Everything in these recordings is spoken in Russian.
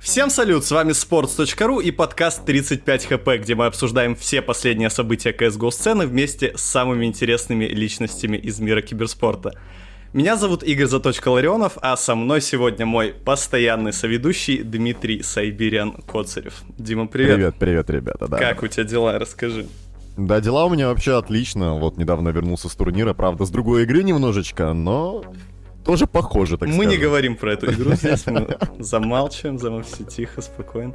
Всем салют, с вами sports.ru и подкаст 35 хп, где мы обсуждаем все последние события CSGO сцены вместе с самыми интересными личностями из мира киберспорта. Меня зовут Игорь Заточка Ларионов, а со мной сегодня мой постоянный соведущий Дмитрий Сайбириан Коцарев. Дима, привет. Привет, привет, ребята, да. Как у тебя дела, расскажи. Да, дела у меня вообще отлично. Вот недавно вернулся с турнира, правда, с другой игры немножечко, но тоже похоже, так Мы скажем. не говорим про эту игру здесь, мы замалчиваем, замолчите тихо, спокойно.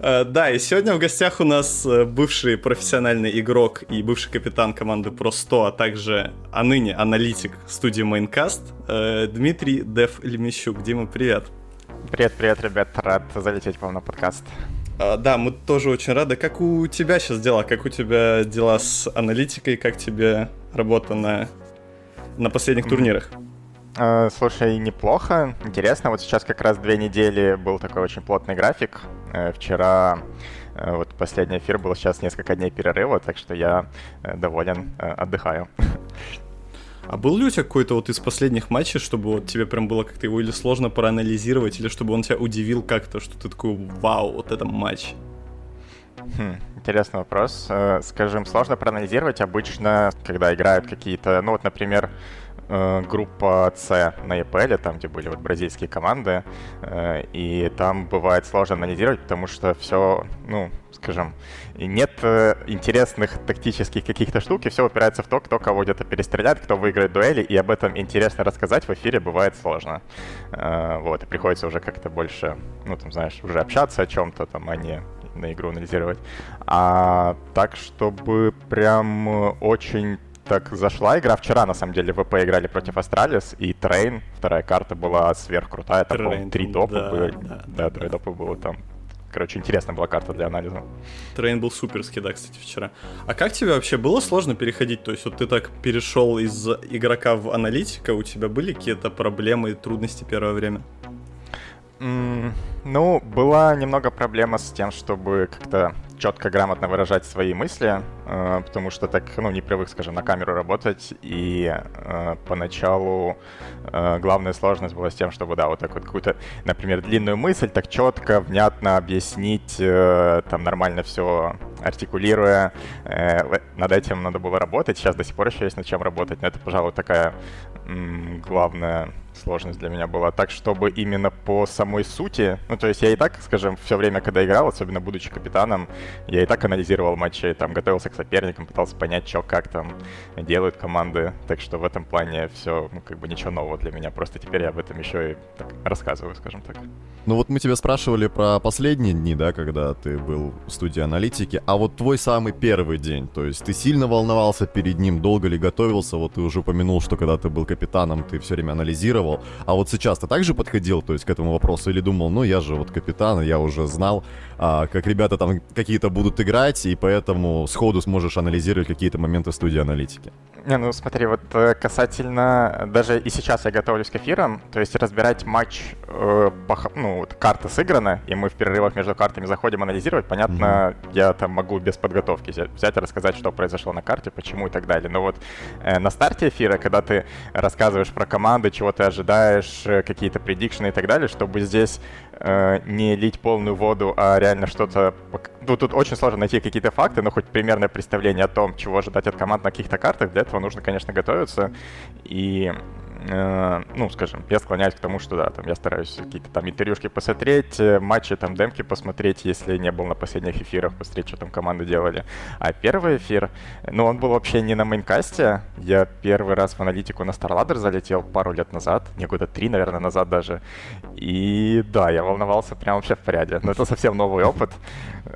А, да, и сегодня в гостях у нас э, бывший профессиональный игрок и бывший капитан команды Pro 100, а также, а ныне аналитик студии Maincast э, Дмитрий Дев Лемещук. Дима, привет. Привет, привет, ребят, рад залететь к вам на подкаст. А, да, мы тоже очень рады. Как у тебя сейчас дела? Как у тебя дела с аналитикой? Как тебе работа на, на последних турнирах? Э, слушай, неплохо, интересно. Вот сейчас как раз две недели был такой очень плотный график. Э, вчера э, вот последний эфир был, сейчас несколько дней перерыва, так что я доволен, отдыхаю. А был ли у тебя какой-то вот из последних матчей, чтобы вот тебе прям было как-то его или сложно проанализировать, или чтобы он тебя удивил как-то, что ты такой, вау, вот это матч? Хм, интересный вопрос. Скажем, сложно проанализировать обычно, когда играют какие-то, ну вот, например, э, группа С на EPL, там, где были вот бразильские команды, э, и там бывает сложно анализировать, потому что все, ну, скажем, нет э, интересных тактических каких-то штук, и все упирается в то, кто кого где-то перестреляет, кто выиграет дуэли, и об этом интересно рассказать в эфире бывает сложно. Э, вот, и приходится уже как-то больше, ну, там, знаешь, уже общаться о чем-то, там, а не на игру анализировать. А так, чтобы прям очень так зашла игра. Вчера, на самом деле, ВП играли против Astralis, и Train, вторая карта была сверхкрутая. Там, по-моему, три допа да, были. Да, да, три допа было там. Короче, интересная была карта для анализа. Train был суперский, да, кстати, вчера. А как тебе вообще было сложно переходить? То есть вот ты так перешел из игрока в аналитика, у тебя были какие-то проблемы и трудности первое время? Mm, ну, была немного проблема с тем, чтобы как-то четко, грамотно выражать свои мысли, э, потому что так, ну, не привык, скажем, на камеру работать, и э, поначалу э, главная сложность была с тем, чтобы, да, вот так вот какую-то, например, длинную мысль так четко, внятно объяснить, там нормально все артикулируя, над этим надо было работать, сейчас до сих пор еще есть над чем работать, но это, пожалуй, такая главная сложность для меня была. Так, чтобы именно по самой сути, ну, то есть я и так, скажем, все время, когда играл, особенно будучи капитаном, я и так анализировал матчи, там, готовился к соперникам, пытался понять, что, как там делают команды. Так что в этом плане все, ну, как бы ничего нового для меня. Просто теперь я об этом еще и так, рассказываю, скажем так. Ну вот мы тебя спрашивали про последние дни, да, когда ты был в студии аналитики, а вот твой самый первый день, то есть ты сильно волновался перед ним, долго ли готовился, вот ты уже упомянул, что когда ты был капитаном, ты все время анализировал, а вот сейчас ты также подходил, то есть к этому вопросу, или думал, ну я вот капитан, я уже знал, а, как ребята там какие-то будут играть, и поэтому сходу сможешь анализировать какие-то моменты в студии аналитики? Не, ну смотри, вот э, касательно, даже и сейчас я готовлюсь к эфирам, то есть разбирать матч, э, по, ну, вот карта сыграна, и мы в перерывах между картами заходим анализировать, понятно, mm-hmm. я там могу без подготовки взять и рассказать, что произошло на карте, почему и так далее. Но вот э, на старте эфира, когда ты рассказываешь про команды, чего ты ожидаешь, э, какие-то предикшены и так далее, чтобы здесь э, не лить полную воду, а реально что-то... Ну, тут очень сложно найти какие-то факты, но хоть примерное представление о том, чего ожидать от команд на каких-то картах, для этого нужно, конечно, готовиться. И Э, ну, скажем, я склоняюсь к тому, что да, там я стараюсь какие-то там интервьюшки посмотреть, э, матчи, там демки посмотреть, если не был на последних эфирах, посмотреть, что там команды делали. А первый эфир, ну, он был вообще не на мейнкасте. Я первый раз в аналитику на StarLadder залетел пару лет назад, не года три, наверное, назад даже. И да, я волновался прям вообще в порядке. Но это совсем новый опыт.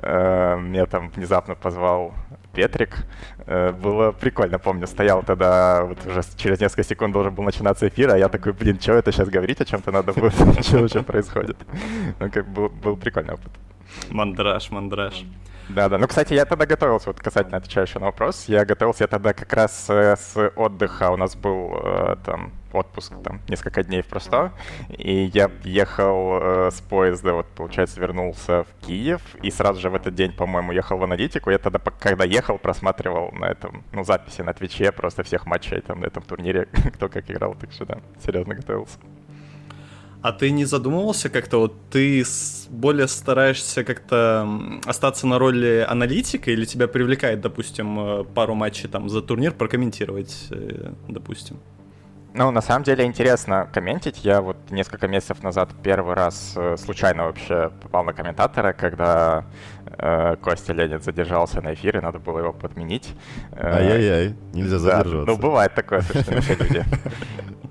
Э, меня там внезапно позвал Петрик. Э, было прикольно, помню, стоял тогда, вот уже через несколько секунд должен был начинаться эфир, а я такой, блин, что это сейчас говорить, о чем-то надо будет, что вообще происходит. Ну, как был, был прикольный опыт. Мандраж, мандраж. Да, да. Ну, кстати, я тогда готовился, вот касательно отвечаю еще на вопрос, я готовился я тогда как раз э, с отдыха. У нас был э, там отпуск там несколько дней просто, и я ехал э, с поезда, вот получается вернулся в Киев, и сразу же в этот день, по-моему, ехал в аналитику. Я тогда, когда ехал, просматривал на этом, ну, записи на Твиче просто всех матчей там на этом турнире, кто как играл, так что да, серьезно готовился. А ты не задумывался как-то, вот ты более стараешься как-то остаться на роли аналитика или тебя привлекает, допустим, э, пару матчей там за турнир прокомментировать, э, допустим? Ну, на самом деле интересно комментить. Я вот несколько месяцев назад первый раз э, случайно вообще попал на комментатора, когда э, Костя Ленин задержался на эфире, надо было его подменить. Ай-яй-яй, нельзя задерживаться. Да, ну, бывает такое, что люди.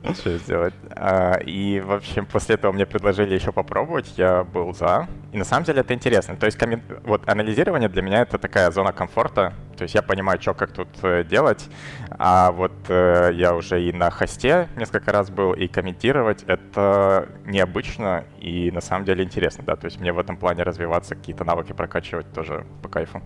Что сделать? А, и, в общем, после этого мне предложили еще попробовать, я был за. И на самом деле это интересно. То есть вот анализирование для меня это такая зона комфорта. То есть я понимаю, что как тут э, делать. А вот э, я уже и на хосте несколько раз был, и комментировать это необычно и на самом деле интересно, да. То есть мне в этом плане развиваться, какие-то навыки прокачивать тоже по кайфу.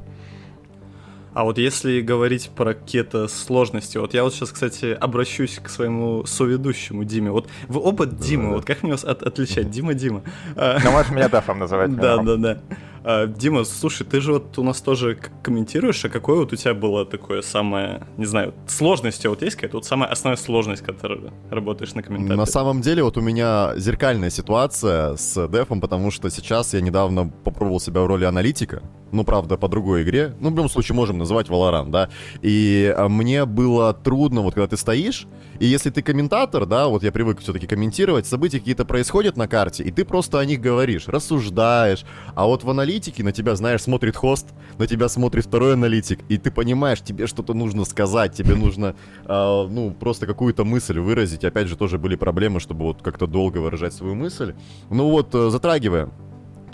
А вот если говорить про какие-то сложности, вот я вот сейчас, кстати, обращусь к своему соведущему Диме. Вот вы оба Дима, вот как мне вас от отличать? Дима, Дима. Ну, можешь меня Дафом называть. Да, да, да. А, Дима, слушай, ты же вот у нас тоже комментируешь, а какое вот у тебя было такое самое, не знаю, сложность вот есть какая-то, вот самая основная сложность, которая работаешь на комментаторе? На самом деле вот у меня зеркальная ситуация с дефом, потому что сейчас я недавно попробовал себя в роли аналитика, ну, правда, по другой игре, ну, в любом случае можем называть Valorant, да, и а, мне было трудно, вот когда ты стоишь, и если ты комментатор, да, вот я привык все-таки комментировать, события какие-то происходят на карте, и ты просто о них говоришь, рассуждаешь, а вот в аналитике на тебя, знаешь, смотрит хост, на тебя смотрит второй аналитик, и ты понимаешь, тебе что-то нужно сказать, тебе нужно, э, ну, просто какую-то мысль выразить. Опять же, тоже были проблемы, чтобы вот как-то долго выражать свою мысль. Ну вот, э, затрагивая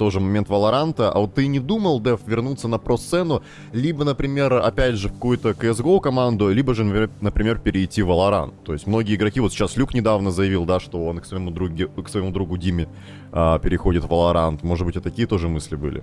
тоже момент Валоранта, а вот ты не думал, Дев, вернуться на про-сцену, либо, например, опять же, в какую-то CSGO команду, либо же, например, перейти в Valorant. То есть многие игроки, вот сейчас Люк недавно заявил, да, что он к своему другу, к своему другу Диме а, переходит в Valorant. Может быть, и такие тоже мысли были?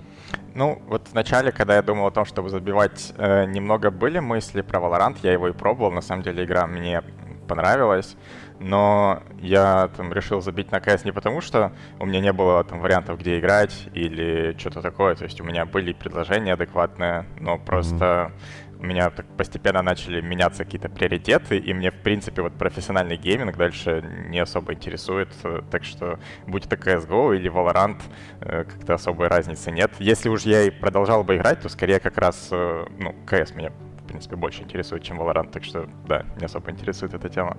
Ну, вот вначале, когда я думал о том, чтобы забивать, э, немного были мысли про Valorant, я его и пробовал, на самом деле игра мне понравилась но я там решил забить на КС не потому, что у меня не было там вариантов, где играть или что-то такое. То есть у меня были предложения адекватные, но просто mm-hmm. у меня так постепенно начали меняться какие-то приоритеты, и мне, в принципе, вот профессиональный гейминг дальше не особо интересует. Так что будь это CSGO или Valorant, э, как-то особой разницы нет. Если уж я и продолжал бы играть, то скорее как раз, э, ну, CS меня, в принципе, больше интересует, чем Valorant. Так что, да, не особо интересует эта тема.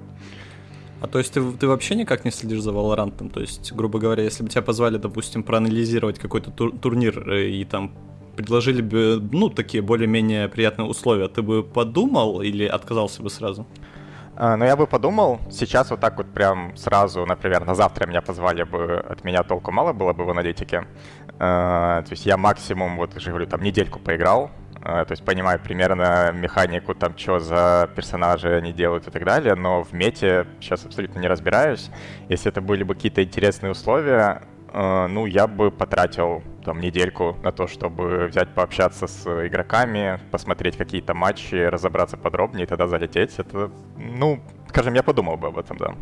А то есть ты, ты вообще никак не следишь за Valorant? То есть, грубо говоря, если бы тебя позвали, допустим, проанализировать какой-то тур- турнир э, и там предложили бы, ну, такие более-менее приятные условия, ты бы подумал или отказался бы сразу? А, ну, я бы подумал, сейчас вот так вот прям сразу, например, на завтра меня позвали бы, от меня толку мало было бы в аналитике. А, то есть я максимум, вот уже говорю, там недельку поиграл, то есть понимаю примерно механику, там, что за персонажи они делают и так далее, но в мете сейчас абсолютно не разбираюсь. Если это были бы какие-то интересные условия, а, ну, я бы потратил там недельку на то, чтобы взять пообщаться с игроками, посмотреть какие-то матчи, разобраться подробнее и тогда залететь. Это, ну, скажем, я подумал бы об этом, да.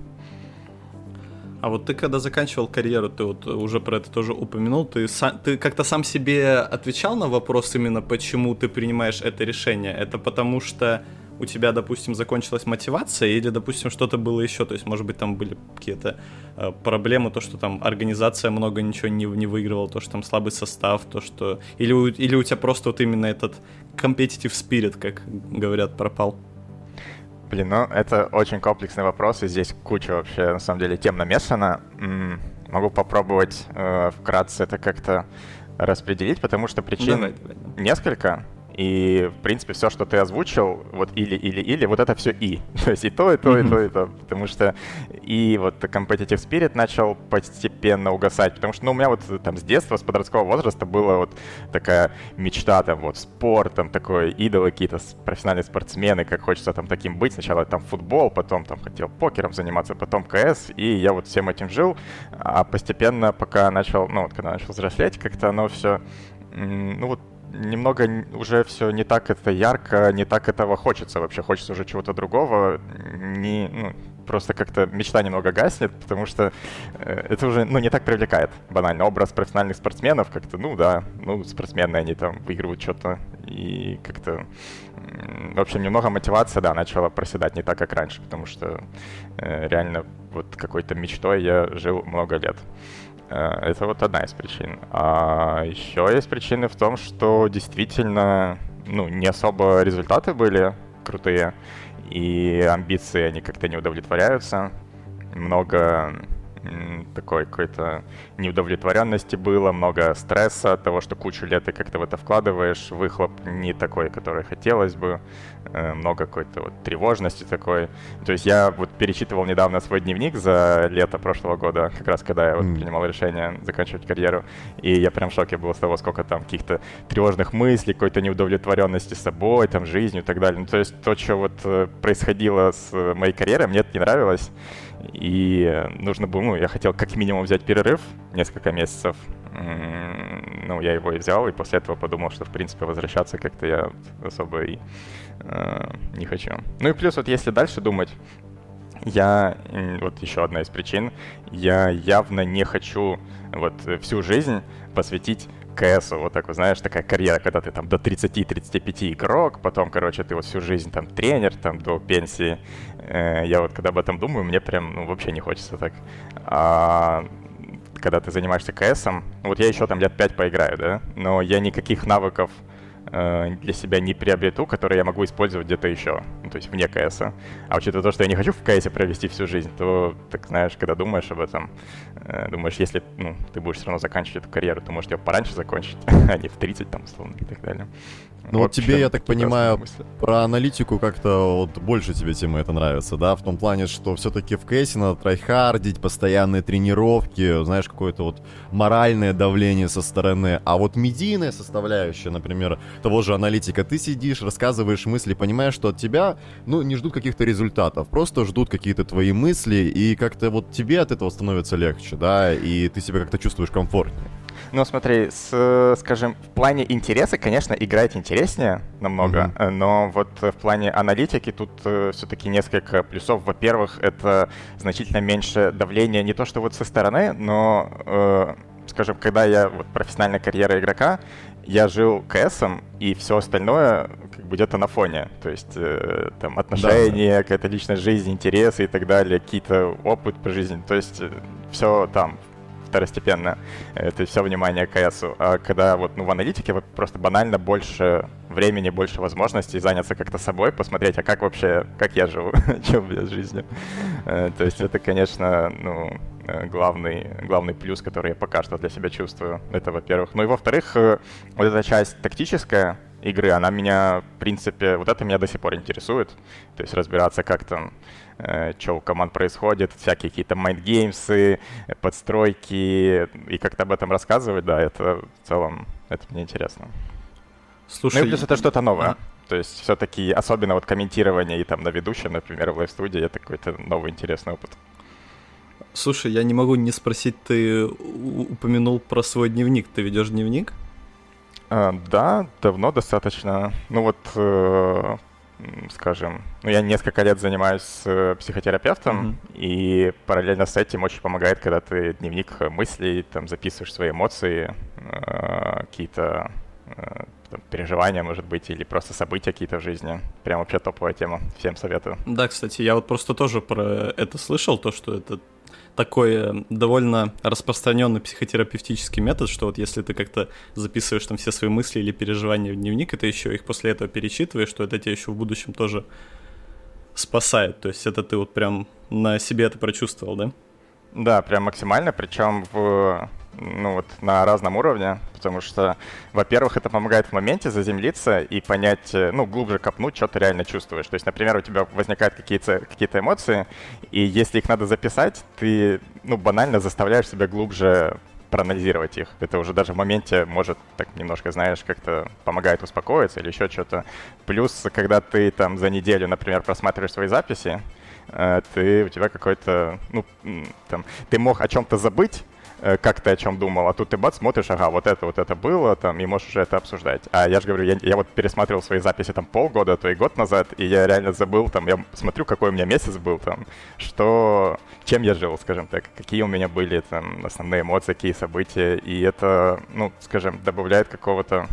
А вот ты когда заканчивал карьеру, ты вот уже про это тоже упомянул, ты, сам, ты как-то сам себе отвечал на вопрос именно, почему ты принимаешь это решение? Это потому что у тебя, допустим, закончилась мотивация или, допустим, что-то было еще? То есть, может быть, там были какие-то э, проблемы, то, что там организация много ничего не, не выигрывала, то, что там слабый состав, то, что... Или, или у тебя просто вот именно этот competitive spirit, как говорят, пропал? Блин, ну это очень комплексный вопрос, и здесь куча вообще, на самом деле, тем намешана. Могу попробовать э, вкратце это как-то распределить, потому что причин давай, давай. несколько. И, в принципе, все, что ты озвучил, вот или, или, или, вот это все и. То есть и то, и то, и то, и то. Потому что и вот competitive spirit начал постепенно угасать. Потому что, ну, у меня вот там с детства, с подросткового возраста была вот такая мечта, там, вот, спорт, там, такой, идолы какие-то, профессиональные спортсмены, как хочется там таким быть. Сначала там футбол, потом там хотел покером заниматься, потом КС, и я вот всем этим жил. А постепенно, пока начал, ну, вот когда начал взрослеть, как-то оно все, ну, вот немного уже все не так это ярко, не так этого хочется вообще. Хочется уже чего-то другого. Не, ну, просто как-то мечта немного гаснет, потому что э, это уже, ну, не так привлекает банально. Образ профессиональных спортсменов как-то, ну да, ну, спортсмены, они там выигрывают что-то, и как-то, в общем, немного мотивация, да, начала проседать не так, как раньше, потому что э, реально вот какой-то мечтой я жил много лет. Э, это вот одна из причин. А еще есть причины в том, что действительно, ну, не особо результаты были крутые и амбиции, они как-то не удовлетворяются. Много такой какой-то неудовлетворенности было, много стресса от того, что кучу лет ты как-то в это вкладываешь, выхлоп не такой, который хотелось бы, э, много какой-то вот тревожности такой. То есть я вот перечитывал недавно свой дневник за лето прошлого года, как раз когда я вот принимал решение заканчивать карьеру, и я прям в шоке был с того, сколько там каких-то тревожных мыслей, какой-то неудовлетворенности собой, там, жизнью и так далее. Ну, то есть то, что вот э, происходило с моей карьерой, мне это не нравилось. И нужно было, ну, я хотел как минимум взять перерыв несколько месяцев. Ну, я его и взял, и после этого подумал, что, в принципе, возвращаться как-то я особо и э, не хочу. Ну и плюс вот если дальше думать, я, вот еще одна из причин, я явно не хочу вот всю жизнь посвятить КС, вот так, вот, знаешь, такая карьера, когда ты там до 30-35 игрок, потом, короче, ты вот всю жизнь там тренер, там до пенсии. Э, я вот когда об этом думаю, мне прям, ну, вообще не хочется так. А когда ты занимаешься КСом, вот я еще там лет 5 поиграю, да, но я никаких навыков для себя не приобрету, которые я могу использовать где-то еще, ну, то есть вне КС. А учитывая то, что я не хочу в КС провести всю жизнь, то, так знаешь, когда думаешь об этом, э, думаешь, если ну, ты будешь все равно заканчивать эту карьеру, то может ее пораньше закончить, а не в 30 там, условно, и так далее. Ну вот тебе, я так понимаю, про аналитику как-то вот больше тебе тема это нравится, да? В том плане, что все-таки в кейсе надо трайхардить, постоянные тренировки, знаешь, какое-то вот моральное давление со стороны. А вот медийная составляющая, например, того же аналитика, ты сидишь, рассказываешь мысли, понимаешь, что от тебя, ну, не ждут каких-то результатов, просто ждут какие-то твои мысли, и как-то вот тебе от этого становится легче, да, и ты себя как-то чувствуешь комфортнее. Ну, смотри, с, скажем, в плане интереса, конечно, играть интереснее намного, mm-hmm. но вот в плане аналитики тут э, все-таки несколько плюсов. Во-первых, это значительно меньше давления не то что вот со стороны, но, э, скажем, когда я вот профессиональная карьера игрока, я жил КСом, и все остальное как бы где-то на фоне. То есть э, там отношения, да. какая-то личная жизнь, интересы и так далее, какие-то опыт по жизни. То есть э, все там второстепенно. Это все внимание к КСу. А когда вот ну, в аналитике вот просто банально больше времени, больше возможностей заняться как-то собой, посмотреть, а как вообще, как я живу, у меня с жизнью. Э, то есть это, конечно, ну, э, главный, главный плюс, который я пока что для себя чувствую. Это, во-первых. Ну и во-вторых, э, вот эта часть тактическая, игры, она меня, в принципе, вот это меня до сих пор интересует. То есть разбираться, как там Э, что у команд происходит, всякие какие-то майндгеймсы, подстройки, и как-то об этом рассказывать, да, это в целом, это мне интересно. Слушай, ну и плюс это что-то новое. А... То есть все-таки, особенно вот комментирование и там на ведущем, например, в live-студии, это какой-то новый интересный опыт. Слушай, я не могу не спросить, ты упомянул про свой дневник. Ты ведешь дневник? А, да, давно достаточно. Ну вот э, скажем, ну, я несколько лет занимаюсь э, психотерапевтом, mm-hmm. и параллельно с этим очень помогает, когда ты дневник мыслей, там, записываешь свои эмоции, э, какие-то там, переживания, может быть, или просто события какие-то в жизни. Прям вообще топовая тема. Всем советую. Да, кстати, я вот просто тоже про это слышал, то, что это такой э, довольно распространенный психотерапевтический метод, что вот если ты как-то записываешь там все свои мысли или переживания в дневник, и ты еще их после этого перечитываешь, что это тебя еще в будущем тоже спасает. То есть это ты вот прям на себе это прочувствовал, да? Да, прям максимально, причем в ну вот на разном уровне, потому что, во-первых, это помогает в моменте заземлиться и понять, э, ну, глубже копнуть, что ты реально чувствуешь. То есть, например, у тебя возникают какие-то какие эмоции, и если их надо записать, ты, ну, банально заставляешь себя глубже проанализировать их. Это уже даже в моменте может так немножко, знаешь, как-то помогает успокоиться или еще что-то. Плюс, когда ты там за неделю, например, просматриваешь свои записи, э, ты, у тебя какой-то, ну, там, ты мог о чем-то забыть, как ты о чем думал, а тут ты бац, смотришь, ага, вот это, вот это было, там, и можешь уже это обсуждать. А я же говорю, я, я вот пересматривал свои записи там полгода, то и год назад, и я реально забыл, там, я смотрю, какой у меня месяц был, там, что, чем я жил, скажем так, какие у меня были там основные эмоции, какие события, и это, ну, скажем, добавляет какого-то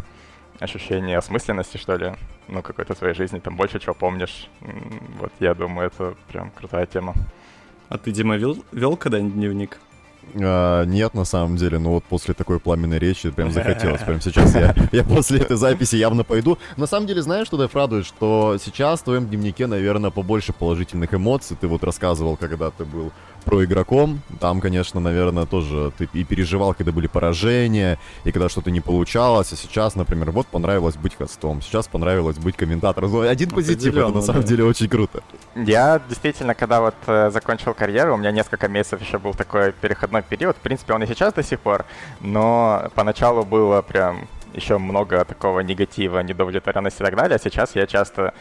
ощущения осмысленности, что ли, ну, какой-то своей жизни, там больше чего помнишь. Вот, я думаю, это прям крутая тема. А ты, Дима, вел, вел когда-нибудь дневник? А, нет, на самом деле, ну вот после такой пламенной речи прям захотелось. Прям сейчас я, я после этой записи явно пойду. На самом деле, знаешь, что Дэв радует? Что сейчас в твоем дневнике, наверное, побольше положительных эмоций. Ты вот рассказывал, когда ты был про игроком. Там, конечно, наверное, тоже ты и переживал, когда были поражения, и когда что-то не получалось. А сейчас, например, вот понравилось быть хостом, сейчас понравилось быть комментатором. Ну, один позитив, это на самом да. деле очень круто. Я действительно, когда вот э, закончил карьеру, у меня несколько месяцев еще был такой переходной период. В принципе, он и сейчас до сих пор, но поначалу было прям еще много такого негатива, недовлетворенности и так далее. А сейчас я часто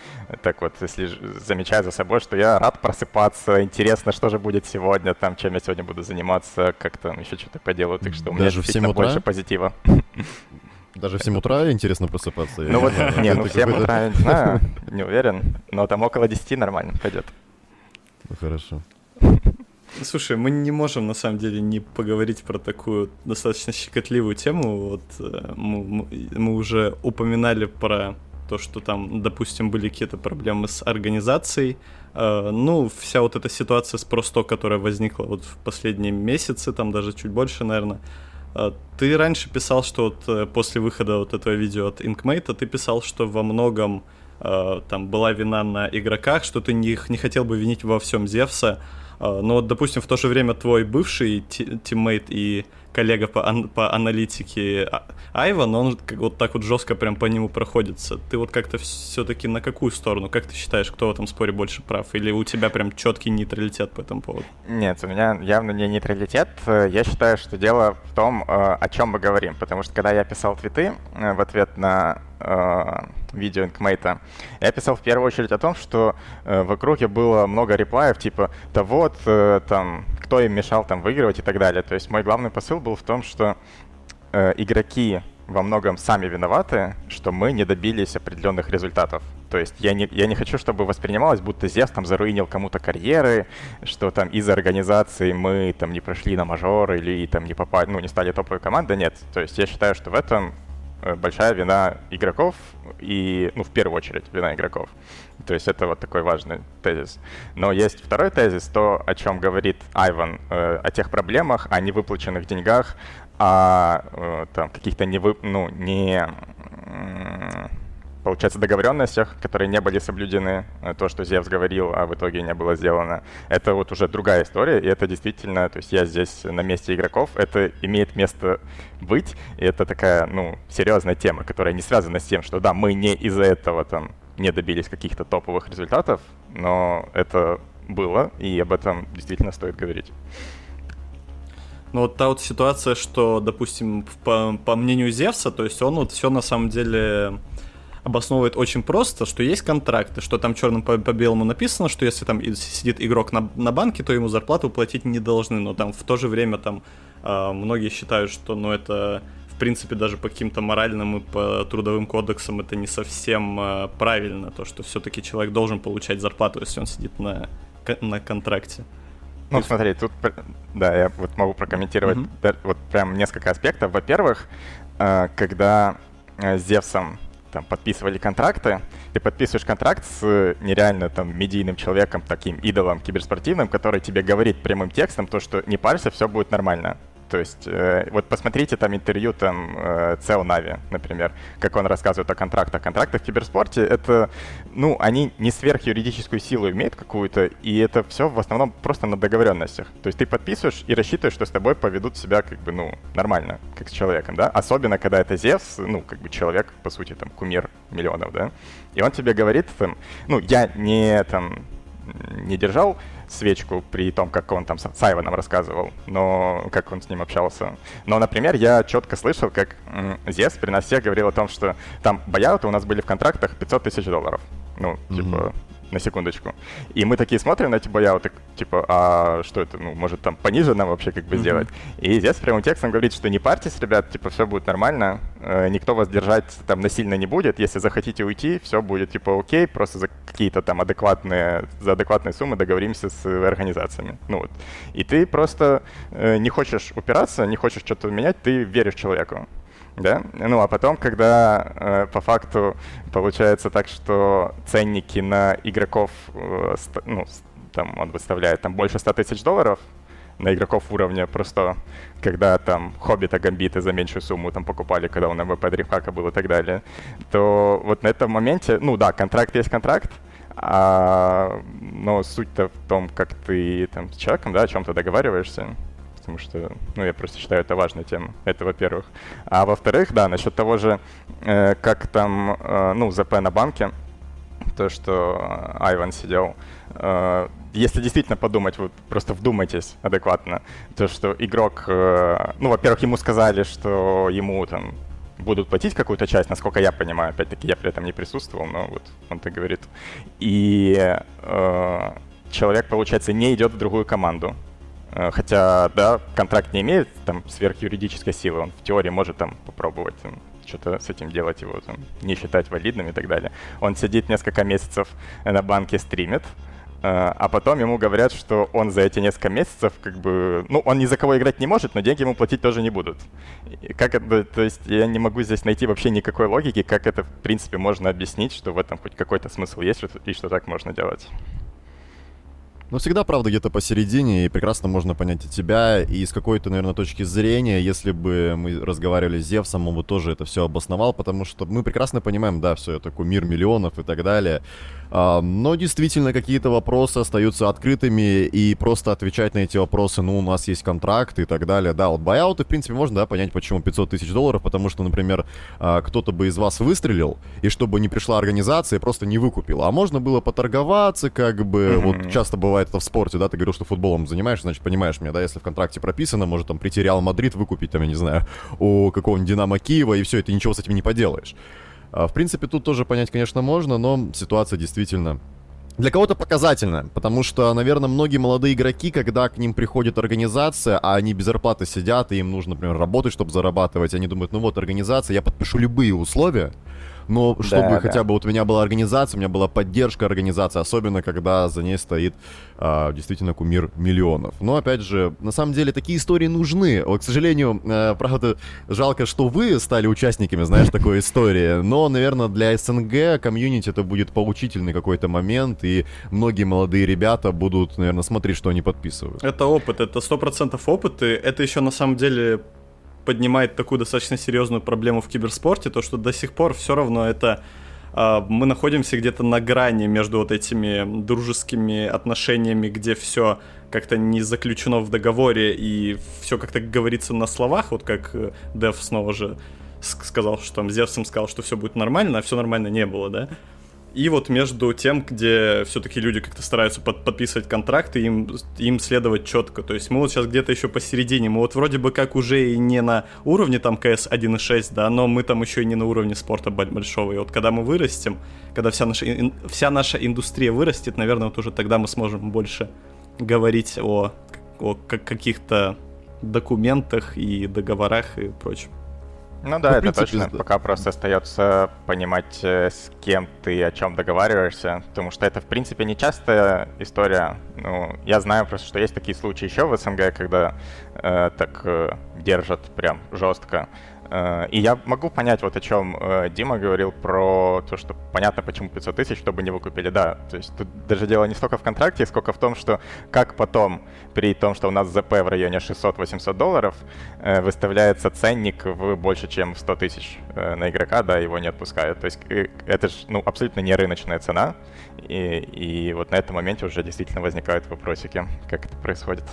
так вот, если замечаю за собой, что я рад просыпаться, интересно, что же будет сегодня, там, чем я сегодня буду заниматься, как там еще что-то поделаю, так что у меня Даже в больше позитива. Даже в 7 утра интересно просыпаться? Ну вот, не, ну в 7 утра не знаю, не уверен, но там около 10 нормально пойдет. Ну хорошо. Слушай, мы не можем на самом деле не поговорить про такую достаточно щекотливую тему. Вот э, мы, мы уже упоминали про то, что там, допустим, были какие-то проблемы с организацией. Э, ну, вся вот эта ситуация с просто, которая возникла вот в последние месяцы, там даже чуть больше, наверное. Э, ты раньше писал, что вот после выхода вот этого видео от Inkmate, ты писал, что во многом там была вина на игроках, что ты не, не хотел бы винить во всем Зевса. А, но, вот, допустим, в то же время твой бывший тиммейт и коллега по, ан- по аналитике а, Айван, он как, вот так вот жестко прям по нему проходится. Ты вот как-то все-таки на какую сторону? Как ты считаешь, кто в этом споре больше прав? Или у тебя прям четкий нейтралитет по этому поводу? Нет, у меня явно не нейтралитет. Я считаю, что дело в том, э, о чем мы говорим. Потому что когда я писал твиты э, в ответ на э, видео инкмейта, я писал в первую очередь о том, что э, в округе было много реплаев, типа, да вот, э, там, кто им мешал там выигрывать и так далее. То есть мой главный посыл был в том, что э, игроки во многом сами виноваты, что мы не добились определенных результатов. То есть я не, я не хочу, чтобы воспринималось, будто Зевс там заруинил кому-то карьеры, что там из-за организации мы там не прошли на мажор или там не попали, ну, не стали топовой командой. Нет. То есть я считаю, что в этом Э, большая вина игроков и, ну, в первую очередь, вина игроков. То есть это вот такой важный тезис. Но есть второй тезис, то, о чем говорит Айван, э, о тех проблемах, о невыплаченных деньгах, о э, там, каких-то не, вы, ну, не получается, договоренностях, которые не были соблюдены, э, то, что Зевс говорил, а в итоге не было сделано. Это вот уже другая история, и это действительно, то есть я здесь на месте игроков, это имеет место быть, и это такая, ну, серьезная тема, которая не связана с тем, что да, мы не из-за этого там не добились каких-то топовых результатов, но это было, и об этом действительно стоит говорить. Ну вот та вот ситуация, что, допустим, по, по мнению Зевса, то есть он вот все на самом деле обосновывает очень просто, что есть контракты, что там черным по, по белому написано, что если там сидит игрок на, на банке, то ему зарплату платить не должны, но там в то же время там э, многие считают, что ну это в принципе даже по каким-то моральным и по трудовым кодексам это не совсем э, правильно, то что все-таки человек должен получать зарплату, если он сидит на, на контракте. Ну, есть... смотри, тут, да, я вот могу прокомментировать mm-hmm. вот прям несколько аспектов. Во-первых, э, когда с Зевсом там подписывали контракты, ты подписываешь контракт с э, нереально там медийным человеком, таким идолом киберспортивным, который тебе говорит прямым текстом то, что не парься, все будет нормально. То есть, э, вот посмотрите там интервью там э, Нави, например, как он рассказывает о контрактах. Контракты в киберспорте, это, ну, они не сверхюридическую силу имеют какую-то, и это все в основном просто на договоренностях. То есть ты подписываешь и рассчитываешь, что с тобой поведут себя как бы, ну, нормально, как с человеком, да? Особенно, когда это Зевс, ну, как бы человек, по сути, там, кумир миллионов, да? И он тебе говорит, там, ну, я не, там, не держал свечку при том, как он там с Айваном рассказывал, но как он с ним общался. Но, например, я четко слышал, как Зес при нас всех говорил о том, что там бояуты у нас были в контрактах 500 тысяч долларов. Ну, mm-hmm. типа, на секундочку. И мы такие смотрим на эти бояуты, типа, а что это, ну, может там пониже нам вообще как бы сделать? И здесь прямым текстом говорит, что не парьтесь, ребят, типа, все будет нормально, э, никто вас держать там насильно не будет, если захотите уйти, все будет типа окей, просто за какие-то там адекватные, за адекватные суммы договоримся с организациями. Ну вот. И ты просто э, не хочешь упираться, не хочешь что-то менять, ты веришь человеку да? Ну, а потом, когда э, по факту получается так, что ценники на игроков, э, ну, там он выставляет там больше 100 тысяч долларов, на игроков уровня просто, когда там Хоббита Гамбиты за меньшую сумму там покупали, когда он МВП Дримхака был и так далее, то вот на этом моменте, ну да, контракт есть контракт, а, но суть-то в том, как ты там с человеком, да, о чем-то договариваешься потому что, ну, я просто считаю, это важная тема. Это, во-первых. А во-вторых, да, насчет того же, э, как там, э, ну, ЗП на банке, то, что Айван сидел, э, если действительно подумать, вот просто вдумайтесь адекватно, то, что игрок, э, ну, во-первых, ему сказали, что ему там будут платить какую-то часть, насколько я понимаю, опять-таки я при этом не присутствовал, но вот он так говорит. И э, человек, получается, не идет в другую команду. Э, хотя, да, контракт не имеет там сверхюридической силы, он в теории может там попробовать что-то с этим делать, его там, не считать валидным и так далее. Он сидит несколько месяцев на банке, стримит, э, а потом ему говорят, что он за эти несколько месяцев, как бы, ну, он ни за кого играть не может, но деньги ему платить тоже не будут. Как это, то есть я не могу здесь найти вообще никакой логики, как это, в принципе, можно объяснить, что в этом хоть какой-то смысл есть и что так можно делать. Но всегда правда где-то посередине, и прекрасно можно понять и тебя, и с какой-то, наверное, точки зрения, если бы мы разговаривали с Зевсом, он бы тоже это все обосновал, потому что мы прекрасно понимаем, да, все это такой мир миллионов и так далее. А, но действительно какие-то вопросы остаются открытыми, и просто отвечать на эти вопросы, ну, у нас есть контракт и так далее. Да, вот байауты, в принципе, можно, да, понять, почему 500 тысяч долларов, потому что, например, а, кто-то бы из вас выстрелил, и чтобы не пришла организация, просто не выкупила. А можно было поторговаться, как бы, mm-hmm. вот часто бывает это в спорте, да, ты говорил, что футболом занимаешься, значит, понимаешь меня, да, если в контракте прописано, может там прийти Реал Мадрид выкупить, там, я не знаю, у какого-нибудь Динамо Киева, и все, и ты ничего с этим не поделаешь. А, в принципе, тут тоже понять, конечно, можно, но ситуация действительно для кого-то показательно, потому что, наверное, многие молодые игроки, когда к ним приходит организация, а они без зарплаты сидят, и им нужно, например, работать, чтобы зарабатывать, они думают, ну вот организация, я подпишу любые условия, но чтобы да, хотя бы вот у меня была организация, у меня была поддержка организации, особенно когда за ней стоит а, действительно кумир миллионов. Но опять же, на самом деле такие истории нужны. Вот, к сожалению, а, правда, жалко, что вы стали участниками, знаешь, такой истории. Но, наверное, для СНГ комьюнити это будет поучительный какой-то момент, и многие молодые ребята будут, наверное, смотреть, что они подписывают. Это опыт, это сто процентов опыт, и это еще на самом деле поднимает такую достаточно серьезную проблему в киберспорте, то что до сих пор все равно это а, мы находимся где-то на грани между вот этими дружескими отношениями, где все как-то не заключено в договоре и все как-то говорится на словах, вот как э, Дев снова же сказал, что там Зевсом сказал, что все будет нормально, а все нормально не было, да? И вот между тем, где все-таки люди как-то стараются под, подписывать контракты, им, им следовать четко. То есть мы вот сейчас где-то еще посередине. Мы вот вроде бы как уже и не на уровне там CS 1.6, да, но мы там еще и не на уровне спорта большого. И вот когда мы вырастем, когда вся наша, вся наша индустрия вырастет, наверное, вот уже тогда мы сможем больше говорить о, о каких-то документах и договорах и прочем. Ну да, ну, это принципе, точно. Да. Пока просто остается понимать, э, с кем ты о чем договариваешься, потому что это, в принципе, не частая история. Ну, я знаю просто, что есть такие случаи еще в СНГ, когда э, так э, держат прям жестко. Э, и я могу понять, вот о чем э, Дима говорил про то, что понятно, почему 500 тысяч, чтобы не выкупили. Да, то есть тут даже дело не столько в контракте, сколько в том, что как потом, при том, что у нас ЗП в районе 600-800 долларов, э, выставляется ценник в больше, чем 100 тысяч на игрока, да, его не отпускают. То есть это же ну, абсолютно не рыночная цена, и, и вот на этом моменте уже действительно возникают вопросики, как это происходит.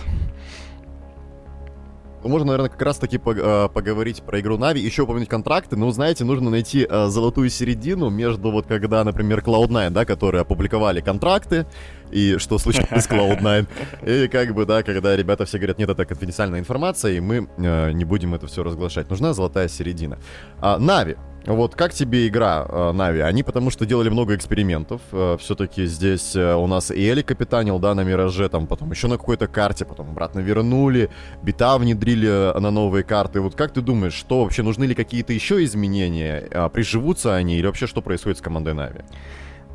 Можно, наверное, как раз-таки э, поговорить про игру Нави, еще упомянуть контракты, но, знаете, нужно найти э, золотую середину между вот когда, например, Cloud9, да, которые опубликовали контракты, и что случилось с Cloud9, и как бы, да, когда ребята все говорят, нет, это конфиденциальная информация, и мы э, не будем это все разглашать. Нужна золотая середина. А, Нави, Вот как тебе игра э, Нави? Они потому что делали много экспериментов. Э, Все-таки здесь э, у нас и Эли капитанил, да, на Мираже, там потом еще на какой-то карте, потом обратно вернули, бита внедрили на новые карты. Вот как ты думаешь, что вообще нужны ли какие-то еще изменения? Приживутся они или вообще что происходит с командой Нави?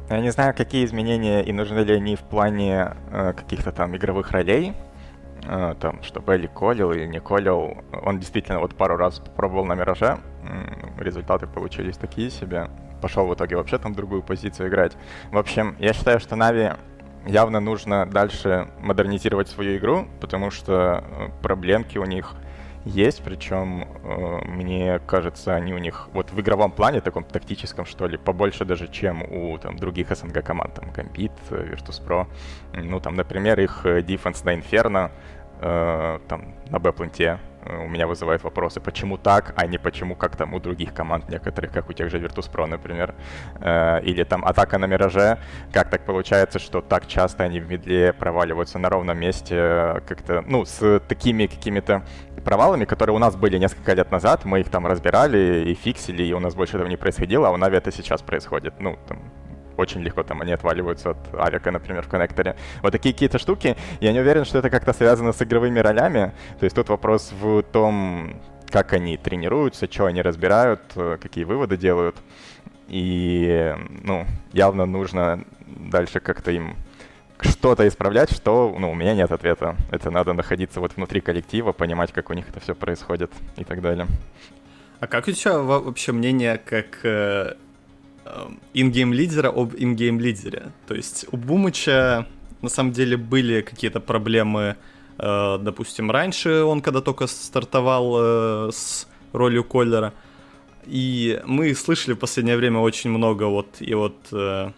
Я не знаю, какие изменения и нужны ли они в плане э, каких-то там игровых ролей, э, там, чтобы Элли колил или не колил. Он действительно вот пару раз попробовал на Мираже, результаты получились такие себе. Пошел в итоге вообще там другую позицию играть. В общем, я считаю, что Нави явно нужно дальше модернизировать свою игру, потому что э, проблемки у них есть, причем э, мне кажется, они у них вот в игровом плане, таком тактическом, что ли, побольше даже, чем у там, других СНГ команд, там, Gambit, Virtus.pro. Ну, там, например, их э, defense на Inferno, э, там, на Б-пленте у меня вызывает вопросы, почему так, а не почему как там у других команд некоторых, как у тех же Virtus.pro, например. Э, или там атака на Мираже, как так получается, что так часто они в медле проваливаются на ровном месте, как-то, ну, с такими какими-то провалами, которые у нас были несколько лет назад, мы их там разбирали и фиксили, и у нас больше этого не происходило, а у Нави это сейчас происходит. Ну, там, очень легко там они отваливаются от авика, например, в коннекторе. Вот такие какие-то штуки. Я не уверен, что это как-то связано с игровыми ролями. То есть тут вопрос в том, как они тренируются, что они разбирают, э, какие выводы делают. И, ну, явно нужно дальше как-то им что-то исправлять, что, ну, у меня нет ответа. Это надо находиться вот внутри коллектива, понимать, как у них это все происходит и так далее. А как у тебя вообще мнение как э, in-game лидера об in-game лидере. То есть у Бумыча на самом деле были какие-то проблемы, э, допустим, раньше он когда только стартовал э, с ролью caller а. И мы слышали в последнее время очень много вот и вот э,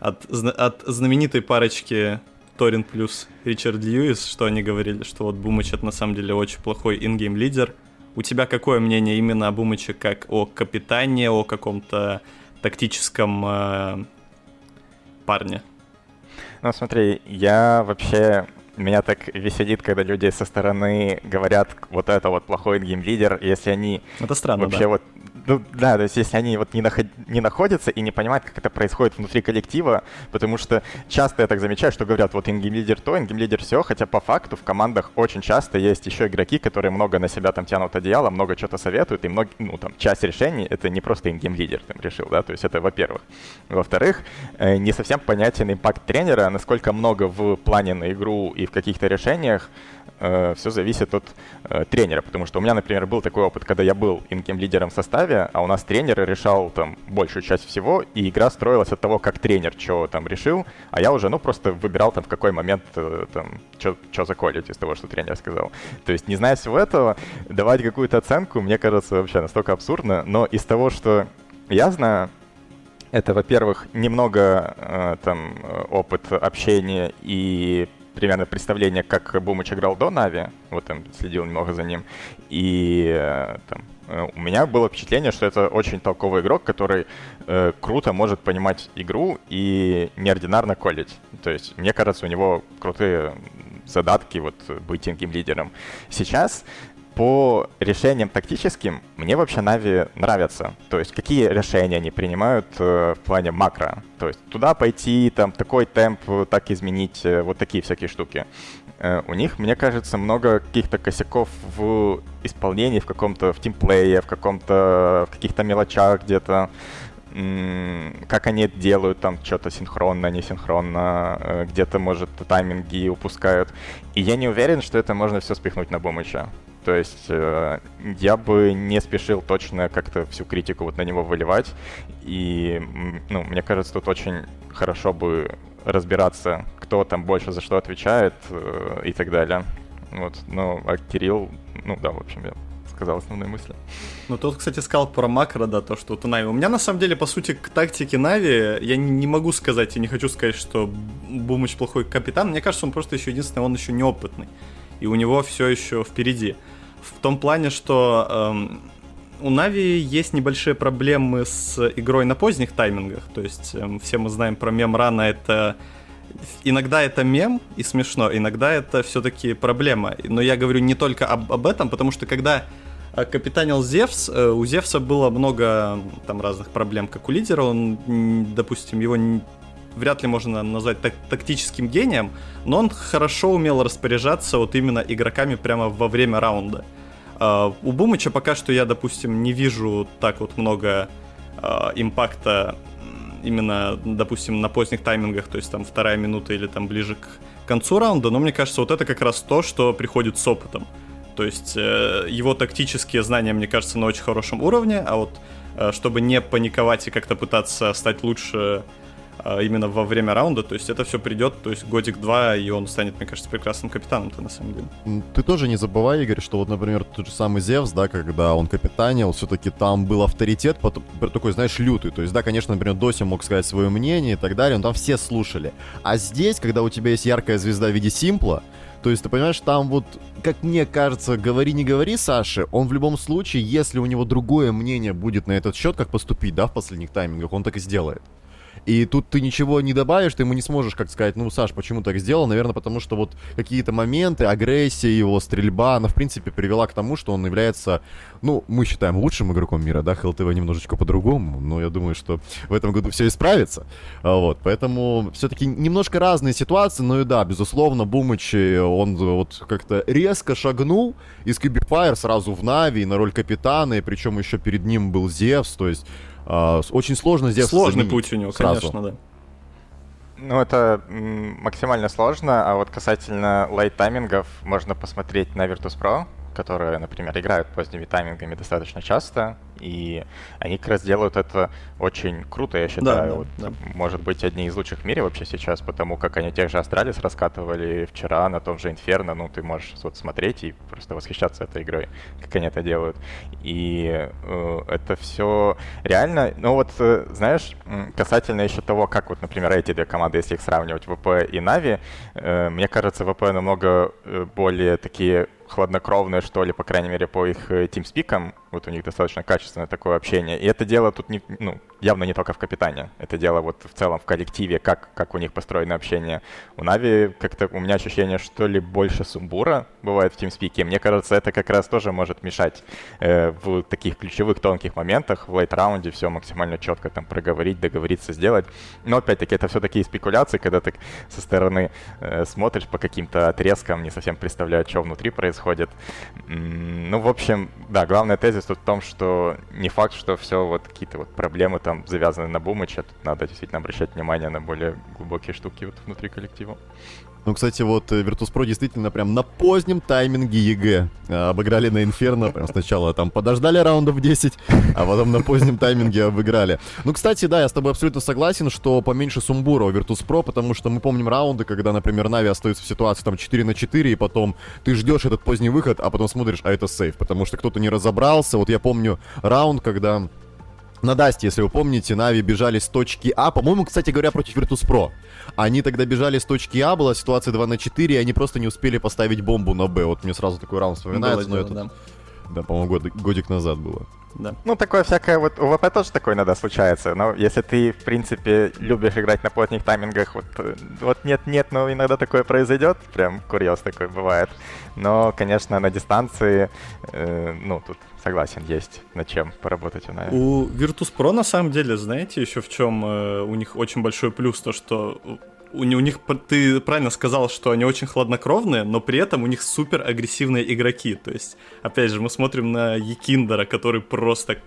от, от знаменитой парочки Торин плюс Ричард Льюис, что они говорили, что вот Бумыч это на самом деле очень плохой in-game лидер. У тебя какое мнение именно о Бумыче как о капитане, о каком-то тактическом э, парне? Ну, смотри, я вообще меня так веселит, когда люди со стороны говорят, вот это вот плохой game лидер, если они это странно, вообще да. вот ну, да, то есть если они вот не, наход... не находятся и не понимают, как это происходит внутри коллектива, потому что часто я так замечаю, что говорят, вот in-game лидер то, in-game лидер все, хотя по факту в командах очень часто есть еще игроки, которые много на себя там тянут одеяло, много что-то советуют, и много, ну, там, часть решений это не просто in-game лидер там решил, да, то есть это во-первых. Во-вторых, э, не совсем понятен импакт тренера, насколько много в плане на игру и в каких-то решениях э, все зависит от э, тренера, потому что у меня, например, был такой опыт, когда я был инкем лидером в составе, а у нас тренер решал там большую часть всего, и игра строилась от того, как тренер что там решил, а я уже, ну, просто выбирал там в какой момент э, там, что заколить из того, что тренер сказал. То есть, не зная всего этого, давать какую-то оценку, мне кажется, вообще настолько абсурдно, но из того, что я знаю, это, во-первых, немного э, там э, опыт общения и примерно представление, как Бумыч играл до Нави, вот там следил немного за ним, и э, там, э, у меня было впечатление, что это очень толковый игрок, который э, круто может понимать игру и неординарно колить. То есть, мне кажется, у него крутые задатки вот быть инким лидером. Сейчас по решениям тактическим мне вообще Нави нравятся. То есть какие решения они принимают э, в плане макро. То есть туда пойти, там такой темп, так изменить, э, вот такие всякие штуки. Э, у них, мне кажется, много каких-то косяков в исполнении, в каком-то, в тимплее, в каком-то, в каких-то мелочах где-то как они это делают, там что-то синхронно, несинхронно, э, где-то, может, тайминги упускают. И я не уверен, что это можно все спихнуть на Бумыча. То есть э, я бы не спешил точно как-то всю критику вот на него выливать. И, ну, мне кажется, тут очень хорошо бы разбираться, кто там больше за что отвечает э, и так далее. Вот, ну, а Кирилл, ну да, в общем, я сказал основные мысли. Ну, тут, кстати, сказал про макро, да, то, что у Нави. У меня, на самом деле, по сути, к тактике Нави я не, не могу сказать и не хочу сказать, что Бумыч плохой капитан. Мне кажется, он просто еще единственный, он еще неопытный. И у него все еще впереди. В том плане, что эм, у Нави есть небольшие проблемы с игрой на поздних таймингах. То есть эм, все мы знаем про мем рано, это иногда это мем и смешно, иногда это все-таки проблема. Но я говорю не только об, об этом, потому что когда э, капитанил Зевс. Э, у Зевса было много там разных проблем, как у лидера. Он, допустим, его вряд ли можно назвать так, тактическим гением, но он хорошо умел распоряжаться вот именно игроками прямо во время раунда. Uh, у Бумыча пока что я, допустим, не вижу так вот много uh, импакта именно, допустим, на поздних таймингах, то есть там вторая минута или там ближе к концу раунда, но мне кажется, вот это как раз то, что приходит с опытом. То есть э, его тактические знания, мне кажется, на очень хорошем уровне, а вот э, чтобы не паниковать и как-то пытаться стать лучше а, именно во время раунда, то есть это все придет, то есть годик-два, и он станет, мне кажется, прекрасным капитаном-то на самом деле. Ты тоже не забывай, Игорь, что вот, например, тот же самый Зевс, да, когда он капитанил, все-таки там был авторитет, потом, такой, знаешь, лютый, то есть, да, конечно, например, Дося мог сказать свое мнение и так далее, но там все слушали. А здесь, когда у тебя есть яркая звезда в виде Симпла, то есть, ты понимаешь, там вот, как мне кажется, говори, не говори, Саше, он в любом случае, если у него другое мнение будет на этот счет, как поступить, да, в последних таймингах, он так и сделает. И тут ты ничего не добавишь, ты ему не сможешь как сказать, ну, Саш, почему так сделал? Наверное, потому что вот какие-то моменты, агрессия его, стрельба, она, в принципе, привела к тому, что он является, ну, мы считаем лучшим игроком мира, да, ХЛТВ немножечко по-другому, но я думаю, что в этом году все исправится. А, вот, поэтому все-таки немножко разные ситуации, но и да, безусловно, Бумыч, он вот как-то резко шагнул из Кубифайр сразу в Нави на роль капитана, и причем еще перед ним был Зевс, то есть очень сложно здесь Сложный путь у него, сразу. конечно, да. Ну, это максимально сложно, а вот касательно late таймингов можно посмотреть на Virtus Pro, которые, например, играют поздними таймингами достаточно часто, и они как раз делают это очень круто, я считаю. Да, вот, да. Может быть, одни из лучших в мире вообще сейчас, потому как они тех же Астралис раскатывали вчера на том же Инферно. Ну, ты можешь вот смотреть и просто восхищаться этой игрой, как они это делают. И э, это все реально. Ну вот, э, знаешь, касательно еще того, как вот, например, эти две команды, если их сравнивать, ВП и Нави, э, мне кажется, ВП намного э, более такие хладнокровные, что ли, по крайней мере, по их э, teamspeak ам. Вот у них достаточно качественное такое общение. И это дело тут не, ну, явно не только в капитане. Это дело вот в целом в коллективе, как, как у них построено общение. У Нави как-то у меня ощущение, что ли, больше сумбура бывает в teamspeak е. Мне кажется, это как раз тоже может мешать э, в таких ключевых тонких моментах. В late раунде все максимально четко там проговорить, договориться, сделать. Но опять-таки это все такие спекуляции, когда ты со стороны э, смотришь по каким-то отрезкам, не совсем представляешь, что внутри происходит. Ну, в общем, да, главный тезис тут в том, что не факт, что все вот какие-то вот проблемы там завязаны на Бумыча, тут надо действительно обращать внимание на более глубокие штуки вот внутри коллектива. Ну, кстати, вот э, Virtus.pro действительно прям на позднем тайминге EG э, обыграли на Инферно. Прям сначала там подождали раундов 10, а потом на позднем тайминге обыграли. Ну, кстати, да, я с тобой абсолютно согласен, что поменьше сумбура у Virtus.pro, потому что мы помним раунды, когда, например, Нави остается в ситуации там 4 на 4, и потом ты ждешь этот поздний выход, а потом смотришь, а это save, потому что кто-то не разобрался. Вот я помню раунд, когда на Дасте, если вы помните, Нави бежали с точки А, по-моему, кстати говоря, против Virtus.pro. Они тогда бежали с точки А, была ситуация 2 на 4, и они просто не успели поставить бомбу на Б. Вот мне сразу такой раунд вспоминается, было но дело, это... Да, да по-моему, год, годик назад было. Да. Ну, такое всякое, вот у ВП тоже такое иногда случается, но если ты, в принципе, любишь играть на плотных таймингах, вот, вот нет-нет, но иногда такое произойдет, прям курьез такой бывает. Но, конечно, на дистанции, э, ну, тут согласен, есть над чем поработать Нави. У Virtus.pro, на самом деле, знаете, еще в чем э, у них очень большой плюс, то, что у, у них, ты правильно сказал, что они очень хладнокровные, но при этом у них супер агрессивные игроки. То есть, опять же, мы смотрим на Якиндара, который просто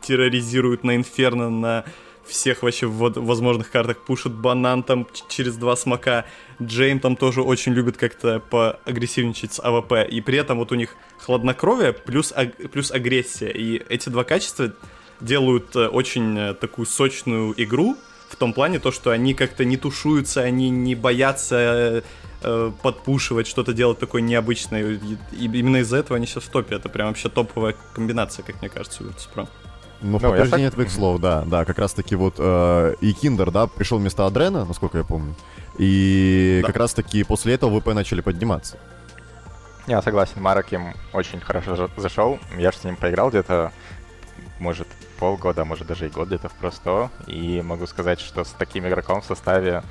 терроризирует на Инферно, на всех вообще возможных картах, пушит банан там через два smoke а. Джейм там тоже очень любит как-то поагрессивничать с AWP. И при этом вот у них хладнокровие плюс, аг- плюс агрессия. И эти два качества делают э, очень э, такую сочную игру, в том плане то, что они как-то не тушуются, они не боятся э, подпушивать, что-то делать такое необычное. И именно из-за этого они сейчас в топе. Это прям вообще топовая комбинация, как мне кажется, у Virtus.pro. Ну, в ну, подтверждение так... твоих слов, да, да, как раз-таки вот э, и Киндер, да, пришел вместо Адрена, насколько я помню, и да. как раз-таки после этого ВП начали подниматься. Я согласен, Марок им очень хорошо зашел, я же с ним поиграл где-то, может, полгода, может даже и год где-то в просто. И могу сказать, что с таким игроком в составе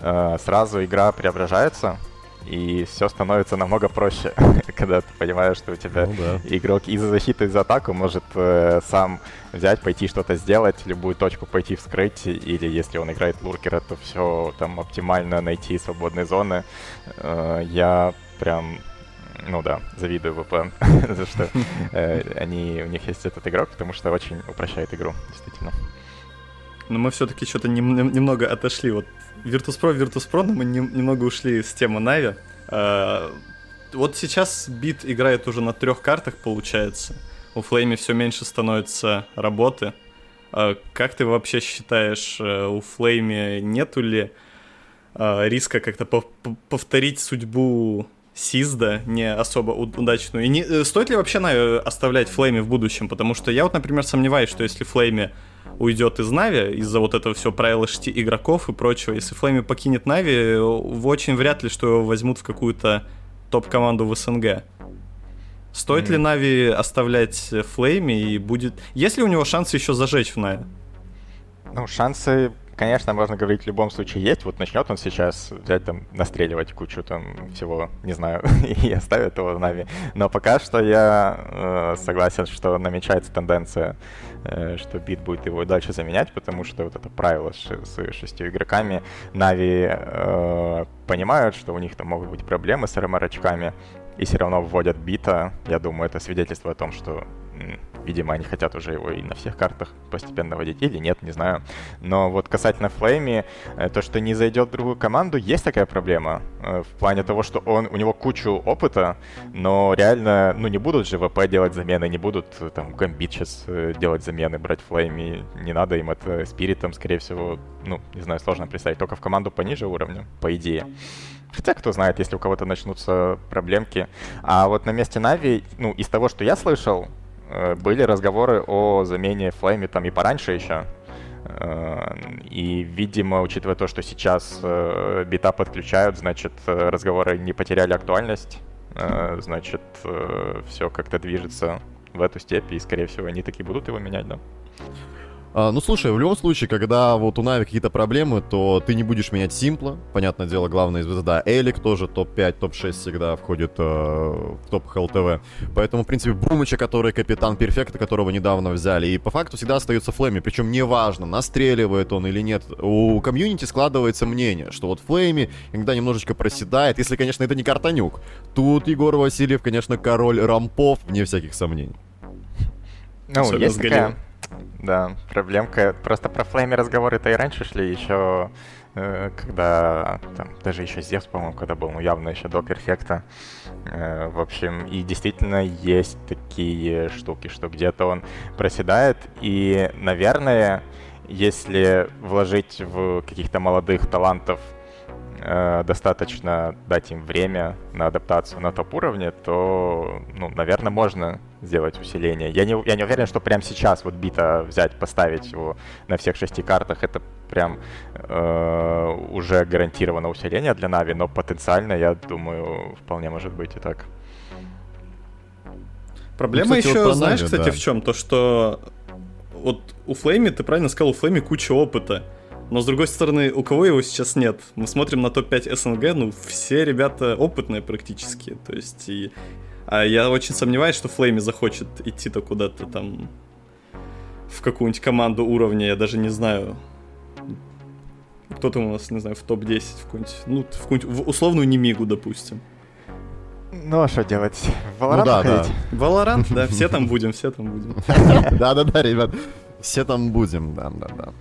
э, сразу игра преображается. И все становится намного проще, когда ты понимаешь, что у тебя ну, да. игрок из-за защиты, из-за атаку может э, сам взять, пойти что-то сделать, любую точку пойти вскрыть, или если он играет луркера, то все там оптимально найти свободные зоны. Э, я прям ну да, завидую ВП за что э, они, у них есть этот игрок, потому что очень упрощает игру, действительно. Но мы все-таки что-то немного отошли вот Virtus.pro, Virtus.pro, но мы немного ушли с темы Нави. А, вот сейчас бит играет уже на трех картах, получается. У Флейми все меньше становится работы. А, как ты вообще считаешь, э, у Флейми нету ли а, риска как-то повторить судьбу Сизда не особо удачную. И не, э, стоит ли вообще Нави оставлять Флейми в будущем? Потому что я вот, например, сомневаюсь, что если Флейми уйдет из Нави из-за вот этого всего правила шести игроков и прочего. Если Флейми покинет Нави, очень вряд ли, что его возьмут в какую-то топ-команду в СНГ. Стоит mm. ли Нави оставлять Флейми и будет... Есть ли у него шансы еще зажечь в Нави? Ну, шансы конечно, можно говорить, в любом случае есть. Вот начнет он сейчас взять там, настреливать кучу там всего, не знаю, и оставит его в Нави. Но пока что я э, согласен, что намечается тенденция, э, что бит будет его дальше заменять, потому что вот это правило с, с шестью игроками. Нави э, понимают, что у них там могут быть проблемы с РМР-очками, и все равно вводят бита. Я думаю, это свидетельство о том, что Видимо, они хотят уже его и на всех картах постепенно вводить, или нет, не знаю. Но вот касательно Флейми, э, то, что не зайдет в другую команду, есть такая проблема. Э, в плане того, что он, у него кучу опыта, но реально, ну не будут же ВП делать замены, не будут э, там Гамбит сейчас делать замены, брать Флейми. Не надо им это Спириту, скорее всего, ну, не знаю, сложно представить. Только в команду пониже уровня, по идее. Хотя, кто знает, если у кого-то начнутся проблемки. А вот на месте Нави, ну, из того, что я слышал, были разговоры о замене Флейми там и пораньше еще. Э, и, видимо, учитывая то, что сейчас э, бита подключают, значит, разговоры не потеряли актуальность. Значит, все как-то движется в эту степь, и, скорее всего, они таки будут его менять, да. А, ну, слушай, в любом случае, когда вот у Нави какие-то проблемы, то ты не будешь менять Симпла. Понятное дело, главная звезда Элик тоже топ-5, топ-6 всегда входит э, в топ HLTV. Поэтому, в принципе, Бумыча, который капитан, Перфекто, которого недавно взяли, и по факту всегда остается Флейми. Причем неважно, настреливает он или нет. У комьюнити складывается мнение, что вот Флейми иногда немножечко проседает, если, конечно, это не карта Nuke. Тут Егор Васильев, конечно, король рампов, вне всяких сомнений. Ну, Особенно есть такая да, проблемка. Просто про флейми разговоры-то и раньше шли, еще э, когда, там, даже еще Зевс, по-моему, когда был, ну, явно еще до перфекта. Э, в общем, и действительно есть такие штуки, что где-то он проседает, и, наверное, если вложить в каких-то молодых талантов э, достаточно дать им время на адаптацию на топ-уровне, то, ну, наверное, можно сделать усиление. Я не, я не уверен, что прямо сейчас вот бита взять, поставить его на всех шести картах, это прям э, уже гарантировано усиление для Нави, но потенциально, я думаю, вполне может быть и так. Проблема ну, кстати, еще, вот знаешь, Нави, кстати, да. в чем? То, что вот у Флейми, ты правильно сказал, у Флейми куча опыта. Но с другой стороны, у кого его сейчас нет? Мы смотрим на топ-5 СНГ, ну, все ребята опытные практически. То есть, и... А я очень сомневаюсь, что Флейми захочет идти-то куда-то там в какую-нибудь команду уровня, я даже не знаю. Кто там у нас, не знаю, в топ-10, в какую-нибудь, ну, в какую-нибудь в условную Немигу, допустим. Ну а что делать? Валорант ну, да, ходить? Да. Валорант, да, все там будем, все там будем. Да-да-да, ребят, все там будем, да-да-да.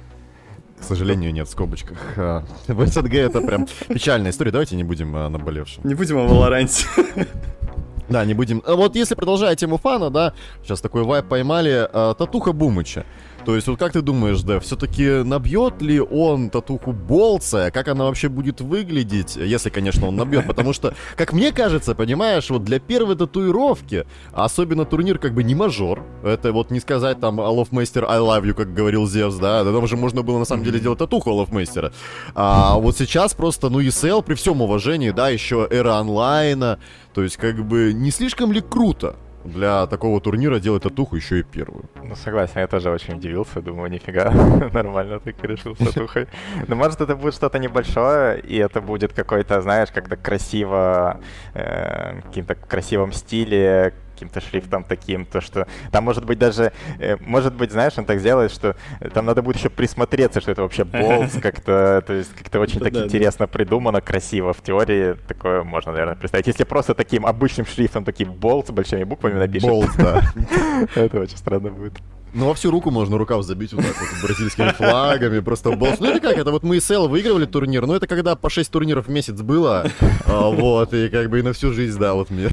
К сожалению, нет в скобочках. А, в СНГ это прям печальная история. Давайте не будем о наболевшем. Не будем о Валоранте. Да, не будем. А вот если продолжая тему фана, да, сейчас такой вайп поймали, а, Татуха Бумыча. То есть, вот как ты думаешь, да, все-таки набьет ли он татуху Болца? Как она вообще будет выглядеть, если, конечно, он набьет? Потому что, как мне кажется, понимаешь, вот для первой татуировки, особенно турнир как бы не мажор, это вот не сказать там Алофмейстер I love you, как говорил Зевс, да, да там же можно было на самом деле делать татуху Алофмейстера. А вот сейчас просто, ну, ESL, при всем уважении, да, еще эра онлайна, то есть как бы не слишком ли круто для такого турнира делать татуху еще и первую. Ну, согласен, я тоже очень удивился, думаю, нифига, нормально ты решил с татухой. Но может это будет что-то небольшое, и это будет какой-то, знаешь, как-то красиво, э, каким-то красивом стиле, каким-то шрифтом таким, то что там может быть даже, э, может быть, знаешь, он так сделает, что там надо будет еще присмотреться, что это вообще болс, как-то, то есть как-то очень так интересно придумано, красиво. В теории такое можно, наверное, представить. Если просто таким обычным шрифтом, таким болт с большими буквами напишешь. Болт, да. Это очень странно будет. Ну, во всю руку можно рукав забить вот так вот бразильскими флагами, просто босс. Ну, это как, это вот мы с Эл выигрывали турнир, но это когда по 6 турниров в месяц было, а, вот, и как бы и на всю жизнь, да, вот мне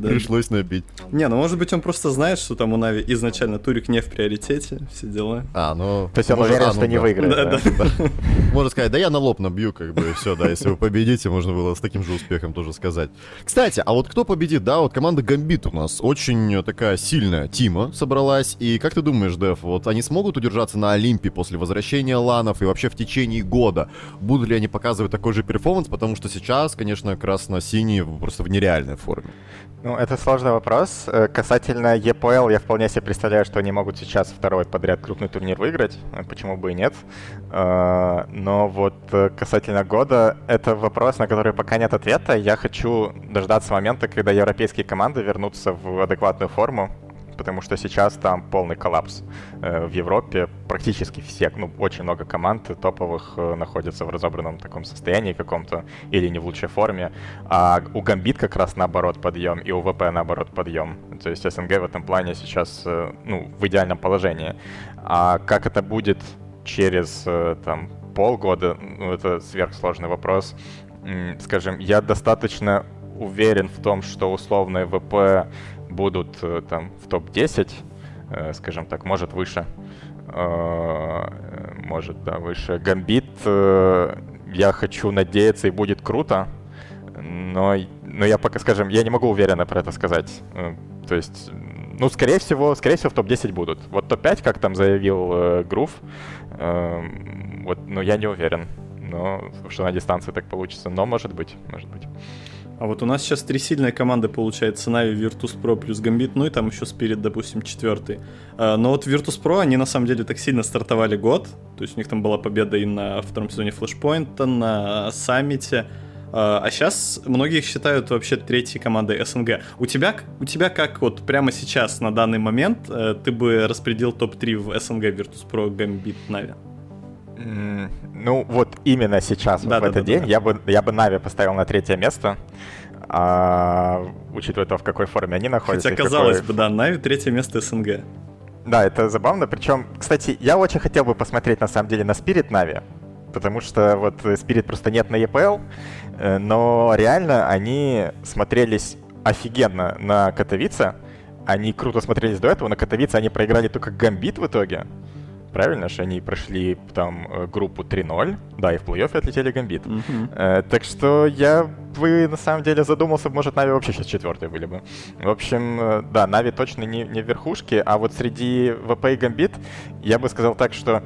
пришлось набить. Не, ну, может быть, он просто знает, что там у Нави изначально турик не в приоритете, все дела. А, ну... То есть он уверен, а, что ну не выиграет, да? Можно сказать, да я на лоб набью, как бы, и все, да, если вы победите, можно было с таким же успехом тоже сказать. Кстати, а вот кто победит, да, вот команда Гамбит у нас очень такая сильная Тима собралась, и как ты ты думаешь, Дэв, вот они смогут удержаться на Олимпе после возвращения ланов и вообще в течение года? Будут ли они показывать такой же перформанс? Потому что сейчас, конечно, красно-синий просто в нереальной форме. Ну, это сложный вопрос. Э, касательно ЕПЛ, я вполне себе представляю, что они могут сейчас второй подряд крупный турнир выиграть. Э, почему бы и нет? Э, но вот касательно года, это вопрос, на который пока нет ответа. Я хочу дождаться момента, когда европейские команды вернутся в адекватную форму, потому что сейчас там полный коллапс. Э, в Европе практически все, ну, очень много команд топовых э, находятся в разобранном таком состоянии каком-то или не в лучшей форме. А у Гамбит как раз наоборот подъем, и у ВП наоборот подъем. То есть СНГ в этом плане сейчас, э, ну, в идеальном положении. А как это будет через, там, полгода, ну, это сверхсложный вопрос. Скажем, я достаточно уверен в том, что условные ВП будут э, там в топ-10, э, скажем так, может выше. Э, может, да, выше. Гамбит, я хочу надеяться, и будет круто, но, но я пока, скажем, я не могу уверенно про это сказать. То есть, ну, скорее всего, скорее всего, в топ-10 будут. Вот топ-5, как там заявил э, Грув, э, вот, ну, я не уверен, но что на дистанции так получится, но может быть, может быть. А вот у нас сейчас три сильные команды, получается, Нави, Virtus.pro плюс Gambit, ну и там еще Spirit, допустим, четвертый. А, но вот Virtus.pro, они на самом деле так сильно стартовали год, то есть у них там была победа и на втором сезоне Flashpoint, на Саммите, а сейчас многие их считают вообще третьей командой СНГ. У тебя, у тебя как вот прямо сейчас, на данный момент, э, ты бы распределил топ-3 в СНГ Virtus.pro, Gambit, Нави? Ну, вот именно сейчас, да, вот да, в этот да, день, да. Я, бы, я бы Нави поставил на третье место, а, учитывая то, в какой форме они находятся. Хотя, казалось какой... бы, да, Нави третье место СНГ. Да, это забавно. Причем, кстати, я очень хотел бы посмотреть, на самом деле, на Spirit Нави, потому что вот Spirit просто нет на EPL, э, но реально они смотрелись офигенно на Катовице. Они круто смотрелись до этого. На Катовице они проиграли только Гамбит в итоге. Правильно же, они прошли там э, группу 3-0, да, и в плей-оффе отлетели Гамбит. Mm-hmm. Э, так что я бы на самом деле задумался, может, Нави вообще сейчас четвертые были бы. В общем, э, да, Нави точно не, не в верхушке, а вот среди ВП и Гамбит я бы сказал так, что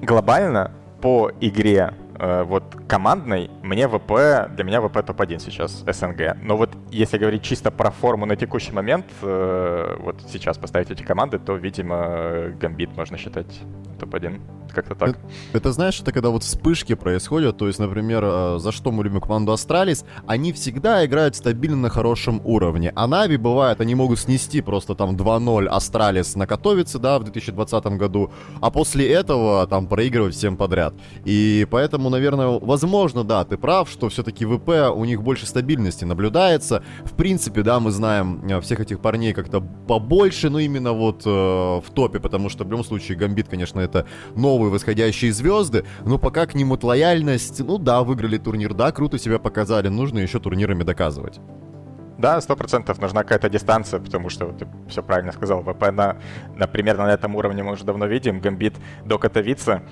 глобально по игре вот командной, мне ВП, для меня ВП топ-1 сейчас, СНГ. Но вот если говорить чисто про форму на текущий момент, э, вот сейчас поставить эти команды, то, видимо, Гамбит можно считать топ-1. Как-то так. Это, это, знаешь, это когда вот вспышки происходят, то есть, например, э, за что мы любим команду Астралис, они всегда играют стабильно на хорошем уровне. А Нави, бывает, они могут снести просто там 2-0 Астралис на Катовице, да, в 2020 году, а после этого там проигрывать всем подряд. И поэтому, наверное, возможно, да, ты прав, что все-таки ВП у них больше стабильности наблюдается. В принципе, да, мы знаем э, всех этих парней как-то побольше, но именно вот э, в топе, потому что в любом случае Гамбит, конечно, это новые восходящие звезды, но пока к ним вот лояльность, ну да, выиграли турнир, да, круто себя показали, нужно еще турнирами доказывать. Да, сто процентов нужна какая-то дистанция, потому что вот, ты все правильно сказал. ВП, на, на, примерно на этом уровне мы уже давно видим. Гамбит до Катовица,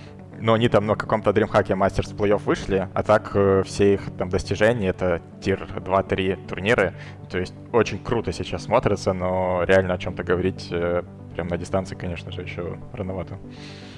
но они там на каком-то DreamHack Masters плей-офф вышли, а так э, все их там достижения — это тир 2-3 турниры. То есть очень круто сейчас смотрится, но реально о чем-то говорить э, прям на дистанции, конечно же, еще рановато.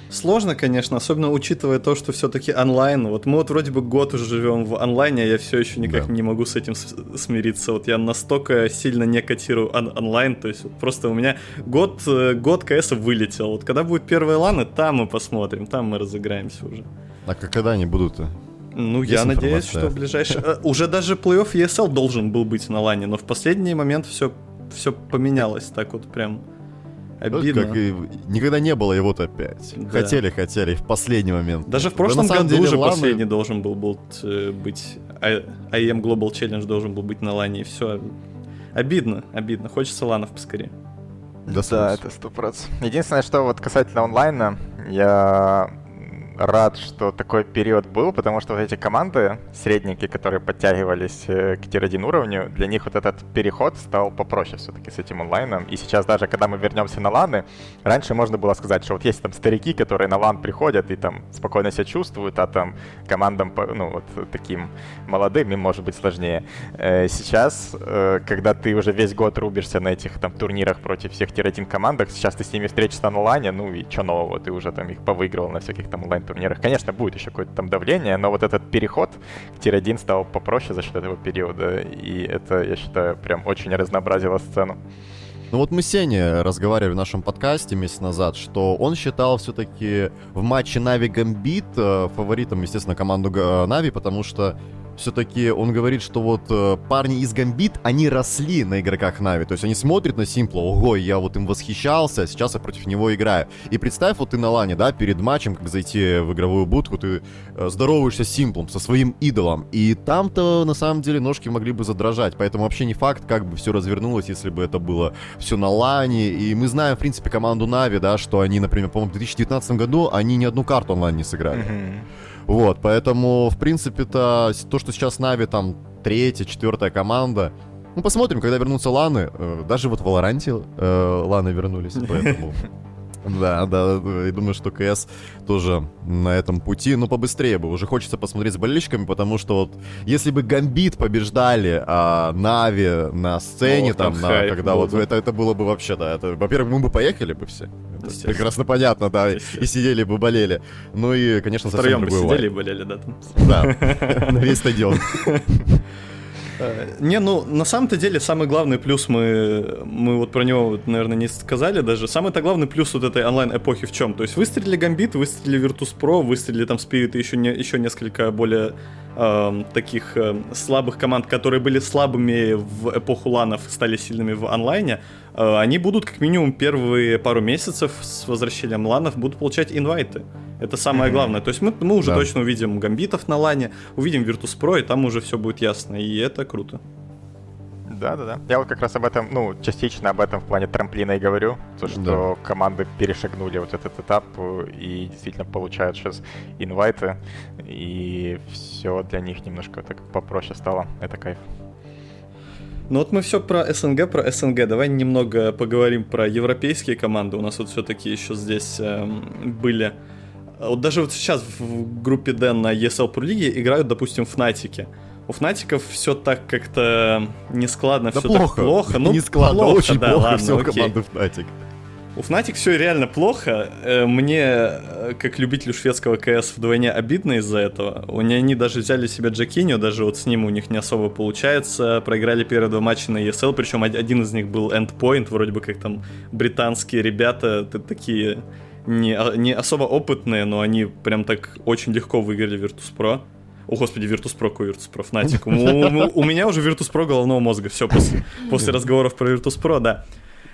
Сложно, конечно, особенно учитывая то, что все-таки онлайн. Вот мы вот вроде бы год уже живем в онлайне, а я все еще никак да. не могу с этим смириться. Вот я настолько сильно не котирую он онлайн, то есть вот просто у меня год, э, год КС вылетел. Вот когда будет первые ланы, там мы посмотрим, там мы разыграемся уже. А когда они будут-то? Ну, Есть я надеюсь, что в ближайшее... Э, уже даже плей-офф ESL должен был быть на лане, но в последний момент все, все поменялось так вот прям Обидно. Как и никогда не было его-то опять. Да. Хотели, хотели, в последний момент. Даже в прошлом да, году деле, уже ланы... последний должен был, был э, быть... IEM Global Challenge должен был быть на лане, и все. Обидно, обидно. Хочется ланов поскорее. Да, да это сто процентов. Единственное, что вот касательно онлайна, я рад, что такой период был, потому что вот эти команды, средники, которые подтягивались э, к tier-1 уровню, для них вот этот переход стал попроще все-таки с этим онлайном. И сейчас даже, когда мы вернемся на ланы, раньше можно было сказать, что вот есть там старики, которые на лан приходят и там спокойно себя чувствуют, а там командам, ну вот таким молодым им может быть сложнее. Э, сейчас, э, когда ты уже весь год рубишься на этих там турнирах против всех tier-1 командах, сейчас ты с ними встретишься на лане, ну и что нового, ты уже там их повыигрывал на всяких там онлайн турнирах. Конечно, будет еще какое-то там давление, но вот этот переход к tier-1 стал попроще за счет этого периода, и это, я считаю, прям очень разнообразило сцену. Ну вот мы с Сеней разговаривали в нашем подкасте месяц назад, что он считал все-таки в матче Нави Гамбит э, фаворитом, естественно, команду Нави, потому что все-таки он говорит, что вот э, парни из Гамбит, они росли на игроках Нави. То есть они смотрят на Симпла, ого, я вот им восхищался, сейчас я против него играю. И представь, вот ты на лане, да, перед матчем, как зайти в игровую будку, ты э, здороваешься с Симплом, со своим идолом. И там-то, на самом деле, ножки могли бы задрожать. Поэтому вообще не факт, как бы все развернулось, если бы это было все на лане. И мы знаем, в принципе, команду Нави, да, что они, например, по-моему, в 2019 году они ни одну карту онлайн не сыграли. Mm-hmm. Вот, поэтому, в принципе-то, то, что сейчас Нави там третья, четвертая команда, ну, посмотрим, когда вернутся ланы. Э, даже вот в Валоранте э, ланы вернулись, поэтому... Да, да, и думаю, что КС тоже на этом пути, но побыстрее бы. Уже хочется посмотреть с болельщиками, потому что вот если бы Гамбит побеждали а, Нави на сцене, Ох, там, там на, когда вот это, это было бы вообще, да, это, во-первых, мы бы поехали бы все. Это прекрасно понятно, да, и сидели бы болели. Ну и, конечно, совсем другой бы сидели и болели, да, там. Да, на весь стадион. Не, ну, на самом-то деле, самый главный плюс мы, мы вот про него, наверное, не сказали даже. Самый-то главный плюс вот этой онлайн-эпохи в чем? То есть выстрелили Гамбит, выстрелили Virtus.pro, выстрелили там Spirit и еще, не, еще несколько более э, таких э, слабых команд, которые были слабыми в эпоху ланов, стали сильными в онлайне. Э, они будут как минимум первые пару месяцев с возвращением ланов будут получать инвайты. Это самое главное. То есть мы, мы уже да. точно увидим гамбитов на лане, увидим Virtus.pro, и там уже все будет ясно. И это круто. Да, да, да. Я вот как раз об этом, ну, частично об этом в плане трамплина и говорю. То, что да. команды перешагнули вот этот этап и действительно получают сейчас инвайты. И все для них немножко так попроще стало. Это кайф. Ну вот мы все про СНГ, про СНГ. Давай немного поговорим про европейские команды. У нас вот все-таки еще здесь э, были вот даже вот сейчас в группе D на ESL Pro League играют, допустим, Фнатики. У Фнатиков все так как-то нескладно, да все плохо. так плохо. Ну, не складно, плохо, очень да, плохо ладно, все окей. команды Фнатик. У Фнатик все реально плохо. Э, мне, э, как любителю шведского КС, вдвойне обидно из-за этого. У них Они даже взяли себе Джакиню, даже вот с ним у них не особо получается. Проиграли первые два матча на ESL, причем один из них был Endpoint, вроде бы как там британские ребята, такие не, а, не особо опытные, но они прям так очень легко выиграли Virtus.pro. О, господи, Virtus.pro, Virtus.pro, Fnatic. У, у, меня уже Virtus.pro головного мозга, все, после, после разговоров про Virtus.pro, да.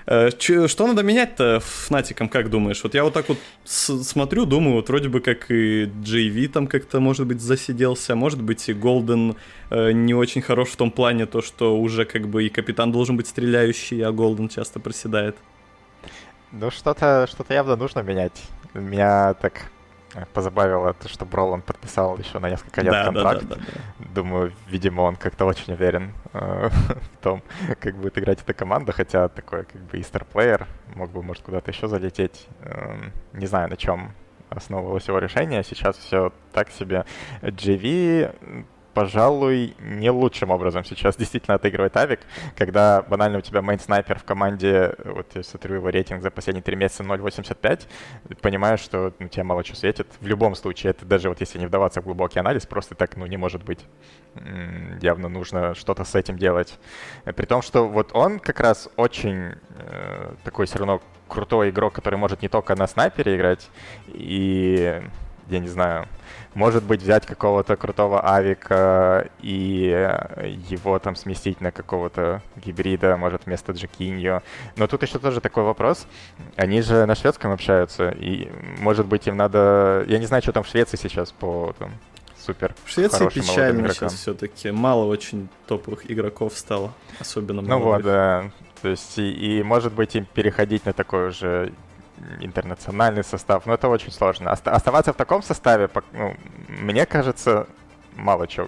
Э, Ч, что надо менять-то Фнатиком, как думаешь? Вот я вот так вот смотрю, думаю, вот вроде бы как и JV там как-то, может быть, засиделся, может быть, и Голден э, не очень хорош в том плане, то, что уже как бы и капитан должен быть стреляющий, а Голден часто проседает. Ну, что-то что явно нужно менять. Меня так позабавило то, что Броланд подписал еще на несколько лет да, контракт. Да, да, да, да. Думаю, видимо, он как-то очень уверен э, в том, как будет играть эта команда, хотя такой как бы и старплеер, мог бы, может, куда-то еще залететь. Э, не знаю, на чем основывалось его решение. Сейчас все так себе. JV пожалуй, не лучшим образом сейчас действительно отыгрывает Авик, когда банально у тебя мейн-снайпер в команде, вот я смотрю его рейтинг за последние три месяца 0.85, понимаешь, что ну, тебе мало что светит. В любом случае, это даже вот если не вдаваться в глубокий анализ, просто так, ну, не может быть. Явно нужно что-то с этим делать. При том, что вот он как раз очень э, такой все равно крутой игрок, который может не только на снайпере играть, и я не знаю, может быть, взять какого-то крутого авика и его там сместить на какого-то гибрида, может, вместо Джекиньо. Но тут еще тоже такой вопрос. Они же на шведском общаются, и, может быть, им надо... Я не знаю, что там в Швеции сейчас по там, супер В Швеции печально сейчас все-таки. Мало очень топовых игроков стало, особенно Ну вот, да. То есть, и, и может быть, им переходить на такой уже интернациональный состав, но это очень сложно. Оставаться в таком составе, ну, мне кажется, мало чего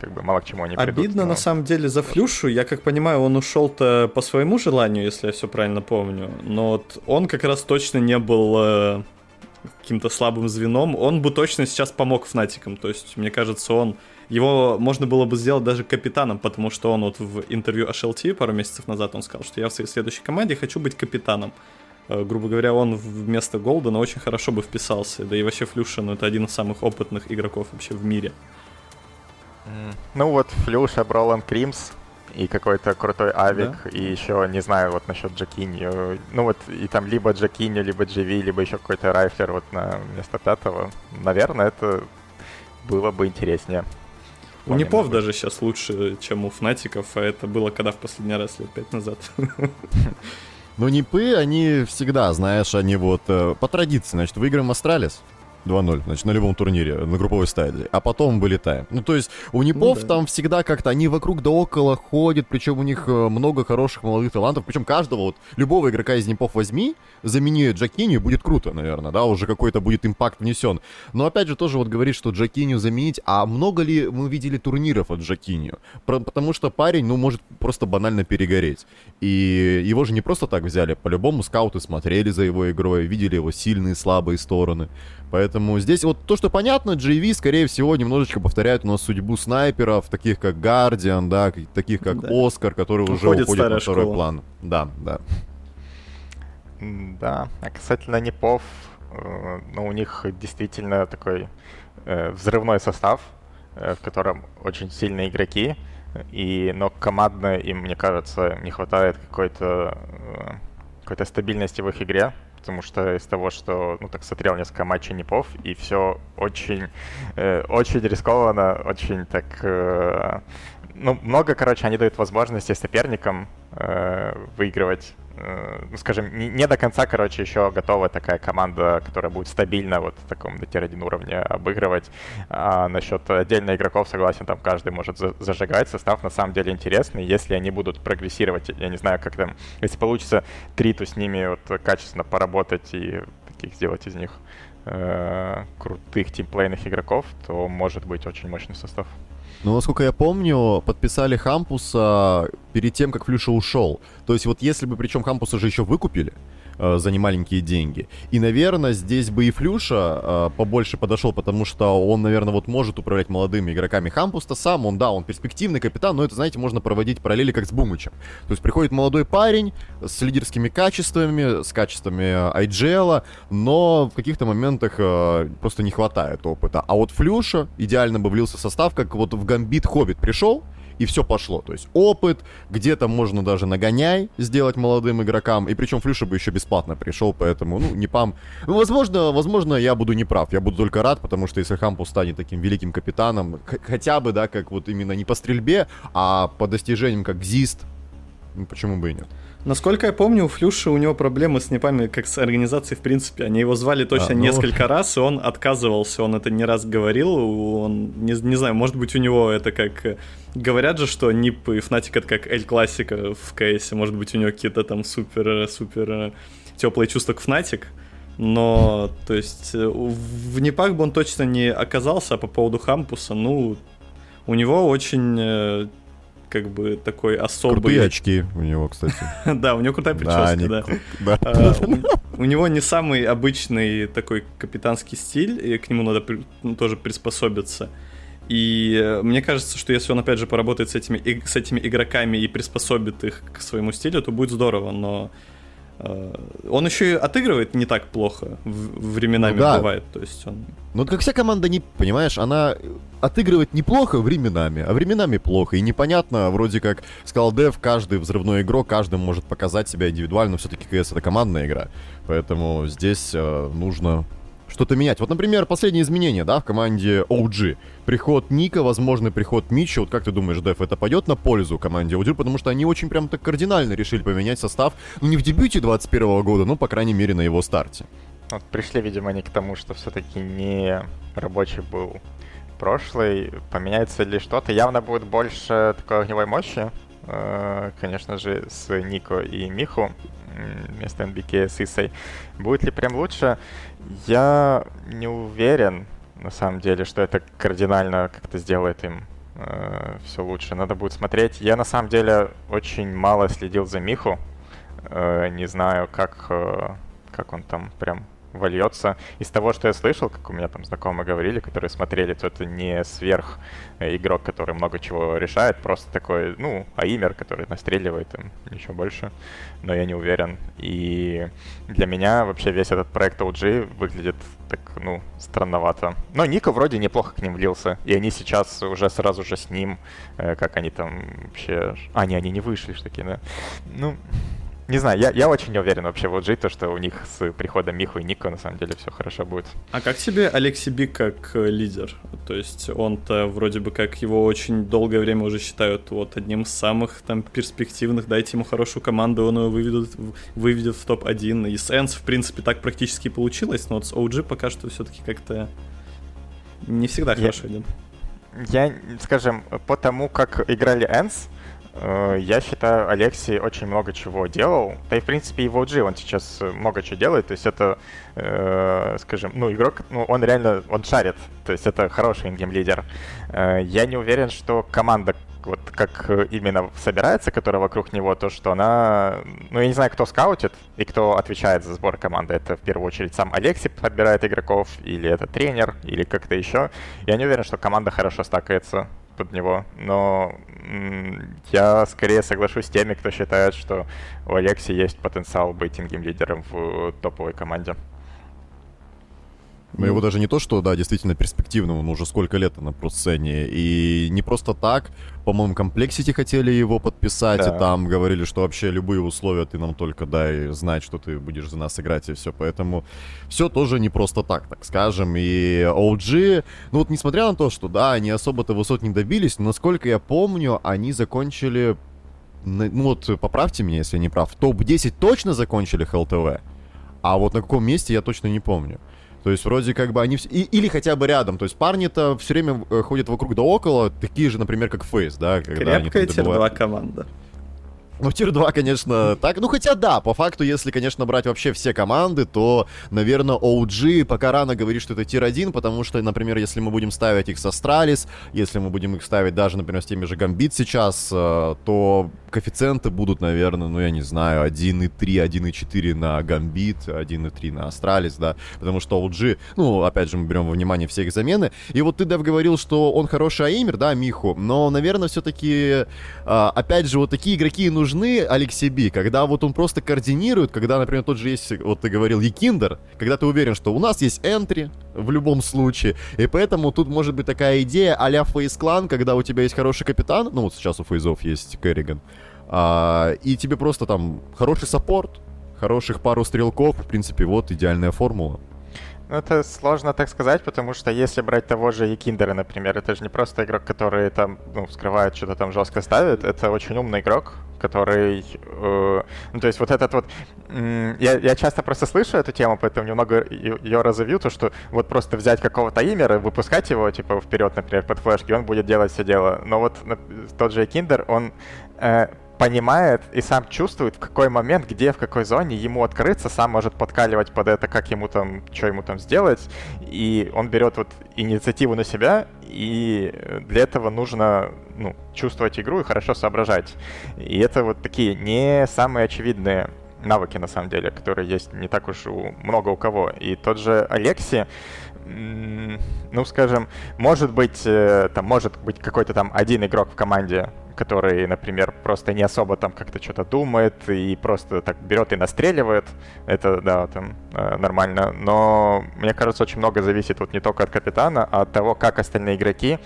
как бы мало к чему они Обидно, придут. Обидно, но... на самом деле, за Флюшу. Я как понимаю, он ушел-то по своему желанию, если я все правильно помню. Но вот он как раз точно не был э, каким-то слабым звеном. Он бы точно сейчас помог Фнатикам. То есть, мне кажется, он... Его можно было бы сделать даже капитаном, потому что он вот в интервью HLT пару месяцев назад он сказал, что я в своей следующей команде хочу быть капитаном. Э, грубо говоря, он вместо Голдена очень хорошо бы вписался. Да и вообще Флюша, ну, это один из самых опытных игроков вообще в мире. Ну вот, Флюша, Бролан Кримс и какой-то крутой Авик, да? и еще, не знаю, вот насчет Джакини. Ну вот, и там либо Джакини, либо GV, либо еще какой-то rifler вот на место пятого. Наверное, это было бы интереснее. У Нипов даже сейчас лучше, чем у Фнатиков, а это было когда в последний раз, лет пять назад. Но Нипы, они всегда, знаешь, они вот э, по традиции, значит, выиграем Астралис, 2-0, значит, на любом турнире, на групповой стадии, а потом вылетаем. Ну, то есть у Непов ну, да. там всегда как-то, они вокруг да около ходят, причем у них э, много хороших молодых талантов, причем каждого, вот, любого игрока из Непов возьми, замени Джакинью, будет круто, наверное, да, уже какой-то будет импакт внесен. Но опять же тоже вот говорит, что Джакинью заменить, а много ли мы видели турниров от Джакинью? Потому что парень, ну, может просто банально перегореть. И его же не просто так взяли, по-любому скауты смотрели за его игрой, видели его сильные слабые стороны. Поэтому здесь вот то, что понятно, JV, скорее всего, немножечко повторяет у нас судьбу снайперов, таких как Guardian, да, таких как да. Оскар, который уже уходит на второй школа. план. Да, да. Да, а касательно Непов, э, ну, у них действительно такой э, взрывной состав, э, в котором очень сильные игроки, и, но командно им, мне кажется, не хватает какой-то э, какой-то стабильности в их игре потому что из того, что, ну, так смотрел несколько матчей Непов, и все очень, э, очень рискованно, очень так... Э, ну, много, короче, они дают возможности соперникам э, выигрывать ну, скажем, не, не до конца, короче, еще готова такая команда, которая будет стабильно вот в таком до 1 уровне обыгрывать. А насчет отдельно игроков, согласен, там каждый может за зажигать. Состав на самом деле интересный. Если они будут прогрессировать, я не знаю, как там, если получится три, то с ними вот качественно поработать и таких сделать из них э, крутых тимплейных игроков, то может быть очень мощный состав. Ну, насколько я помню, подписали Хампуса перед тем, как Флюша ушел. То есть вот если бы, причем Хампуса же еще выкупили, э, за немаленькие деньги. И, наверное, здесь бы и Флюша э, побольше подошел, потому что он, наверное, вот может управлять молодыми игроками. Хампуста сам, он, да, он перспективный капитан, но это, знаете, можно проводить параллели как с Бумычем. То есть приходит молодой парень с лидерскими качествами, с качествами IGL, но в каких-то моментах э, просто не хватает опыта. А вот Флюша идеально бы влился в состав, как вот в Гамбит Хоббит пришел, и все пошло. То есть опыт, где-то можно даже нагоняй сделать молодым игрокам, и причем Флюша бы еще бесплатно пришел, поэтому, ну, не пам... Возможно, возможно, я буду неправ, я буду только рад, потому что если Хампус станет таким великим капитаном, хотя бы, да, как вот именно не по стрельбе, а по достижениям, как ЗИСТ, ну, почему бы и нет. Насколько я помню, у Флюши у него проблемы с непами, как с организацией, в принципе. Они его звали точно а, ну... несколько раз, и он отказывался, он это не раз говорил. Он, не, не знаю, может быть, у него это как... Говорят же, что НИП и Фнатик это как Эль Классика в КС. Может быть, у него какие-то там супер-супер теплые чувства к Фнатик. Но, то есть, в НИПах бы он точно не оказался, а по поводу Хампуса, ну, у него очень э, как бы такой особый... Крутые очки у него, кстати. Да, у него крутая прическа, да. А, у него не самый обычный такой капитанский стиль, и к нему надо ну, тоже приспособиться. И мне кажется, что если он, опять же, поработает с этими, с этими игроками и приспособит их к своему стилю, то будет здорово, но Э, он еще и отыгрывает не так плохо, временами ну, да. бывает, то есть он... Ну, как вся команда, не, понимаешь, она отыгрывает неплохо временами, а временами плохо, и непонятно, вроде как сказал Дев, каждый взрывной игрок, каждый может показать себя индивидуально, но все-таки КС это командная игра, поэтому здесь э, нужно что-то менять. Вот, например, последнее изменение, да, в команде OG. Приход Ника, возможный приход Митча. Вот как ты думаешь, Дэв, это пойдет на пользу команде OG? Потому что они очень прям так кардинально решили поменять состав. Ну, не в дебюте 21 года, но, по крайней мере, на его старте. Вот пришли, видимо, они к тому, что все-таки не рабочий был прошлый. Поменяется ли что-то? Явно будет больше такой огневой мощи. Э, конечно же, с Нико и Миху вместо NBK с Исой. Будет ли прям лучше? Я не уверен, на самом деле, что это кардинально как-то сделает им э, все лучше. Надо будет смотреть. Я на самом деле очень мало следил за Миху. Э, не знаю, как, э, как он там прям вольется. Из того, что я слышал, как у меня там знакомые говорили, которые смотрели, то это не сверх э, игрок, который много чего решает, просто такой, ну, аимер, который настреливает им, ничего больше. Но я не уверен. И для меня вообще весь этот проект OG выглядит так, ну, странновато. Но Ника вроде неплохо к ним влился. И они сейчас уже сразу же с ним, э, как они там вообще... А, не, они не вышли, что такие, да? Ну, не знаю, я, я очень не уверен вообще в OG, то, что у них с приходом Миху и Ника на самом деле все хорошо будет. А как тебе Алекси Бик как э, лидер? То есть он-то вроде бы как его очень долгое время уже считают вот одним из самых там перспективных, дайте ему хорошую команду, он его выведет, выведет в топ-1. И с Энс, в принципе, так практически получилось, но вот с OG пока что все-таки как-то не всегда я, хорошо идет. Я, скажем, по тому, как играли Энс, я считаю, Алексей очень много чего делал. Да и, в принципе, его OG он сейчас много чего делает. То есть это, э, скажем, ну, игрок, ну, он реально, он шарит. То есть это хороший ингейм-лидер. Э, я не уверен, что команда вот как именно собирается, которая вокруг него, то, что она... Ну, я не знаю, кто скаутит и кто отвечает за сбор команды. Это в первую очередь сам Алексей подбирает игроков, или это тренер, или как-то еще. Я не уверен, что команда хорошо стакается под него, но я скорее соглашусь с теми, кто считает, что у Алекси есть потенциал быть in-game лидером в топовой команде. Но его даже не то, что, да, действительно перспективным, он уже сколько лет на про сцене. И не просто так, по-моему, Комплексити хотели его подписать, да. и там говорили, что вообще любые условия ты нам только дай знать, что ты будешь за нас играть, и все. Поэтому все тоже не просто так, так скажем. И OG, ну вот несмотря на то, что, да, они особо-то высот не добились, но, насколько я помню, они закончили, ну вот поправьте меня, если я не прав, топ-10 точно закончили HLTV, а вот на каком месте я точно не помню. То есть вроде как бы они... И, или хотя бы рядом. То есть парни-то все время э, ходят вокруг да около, такие же, например, как Фейс, да? Когда Крепкая они добывают... команда. Ну, tier 2, конечно, так. Ну, хотя да, по факту, если, конечно, брать вообще все команды, то, наверное, OG пока рано говорит, что это tier 1, потому что, например, если мы будем ставить их с Астралис, если мы будем их ставить даже, например, с теми же Гамбит сейчас, э, то коэффициенты будут, наверное, ну, я не знаю, 1,3, 1,4 на Гамбит, 1,3 на Astralis, да, потому что OG, ну, опять же, мы берем во внимание все их замены. И вот ты, Дэв, говорил, что он хороший aimer, да, Миху, но, наверное, все-таки, э, опять же, вот такие игроки нужны нужны Alexib, когда вот он просто координирует, когда, например, тот же есть, вот ты говорил, YEKINDAR, когда ты уверен, что у нас есть entry в любом случае, и поэтому тут может быть такая идея а-ля FaZe Clan, когда у тебя есть хороший капитан, ну вот сейчас у FaZe ов есть karrigan, а, и тебе просто там хороший саппорт, хороших пару стрелков, в принципе, вот идеальная формула. Ну, это сложно так сказать, потому что если брать того же Якиндера, например, это же не просто игрок, который там, ну, вскрывает, что-то там жестко ставит, это очень умный игрок, который... Э, ну, то есть вот этот вот... Э, я, я часто просто слышу эту тему, поэтому немного ее разовью, то, что вот просто взять какого-то имера, выпускать его, типа, вперед, например, под флешки, он будет делать все дело. Но вот тот же Якиндер, он... Э, понимает и сам чувствует, в какой момент, где, в какой зоне ему открыться, сам может подкаливать под это, как ему там, что ему там сделать, и он берет вот инициативу на себя, и для этого нужно ну, чувствовать игру и хорошо соображать. И это вот такие не самые очевидные навыки, на самом деле, которые есть не так уж у, много у кого. И тот же Алекси, ну, скажем, может быть, э, там может быть какой-то там один игрок в команде, который, например, просто не особо там как-то что-то думает и просто так берет и настреливает. Это, да, там э, нормально. Но мне кажется, очень много зависит вот не только от капитана, а от того, как остальные игроки,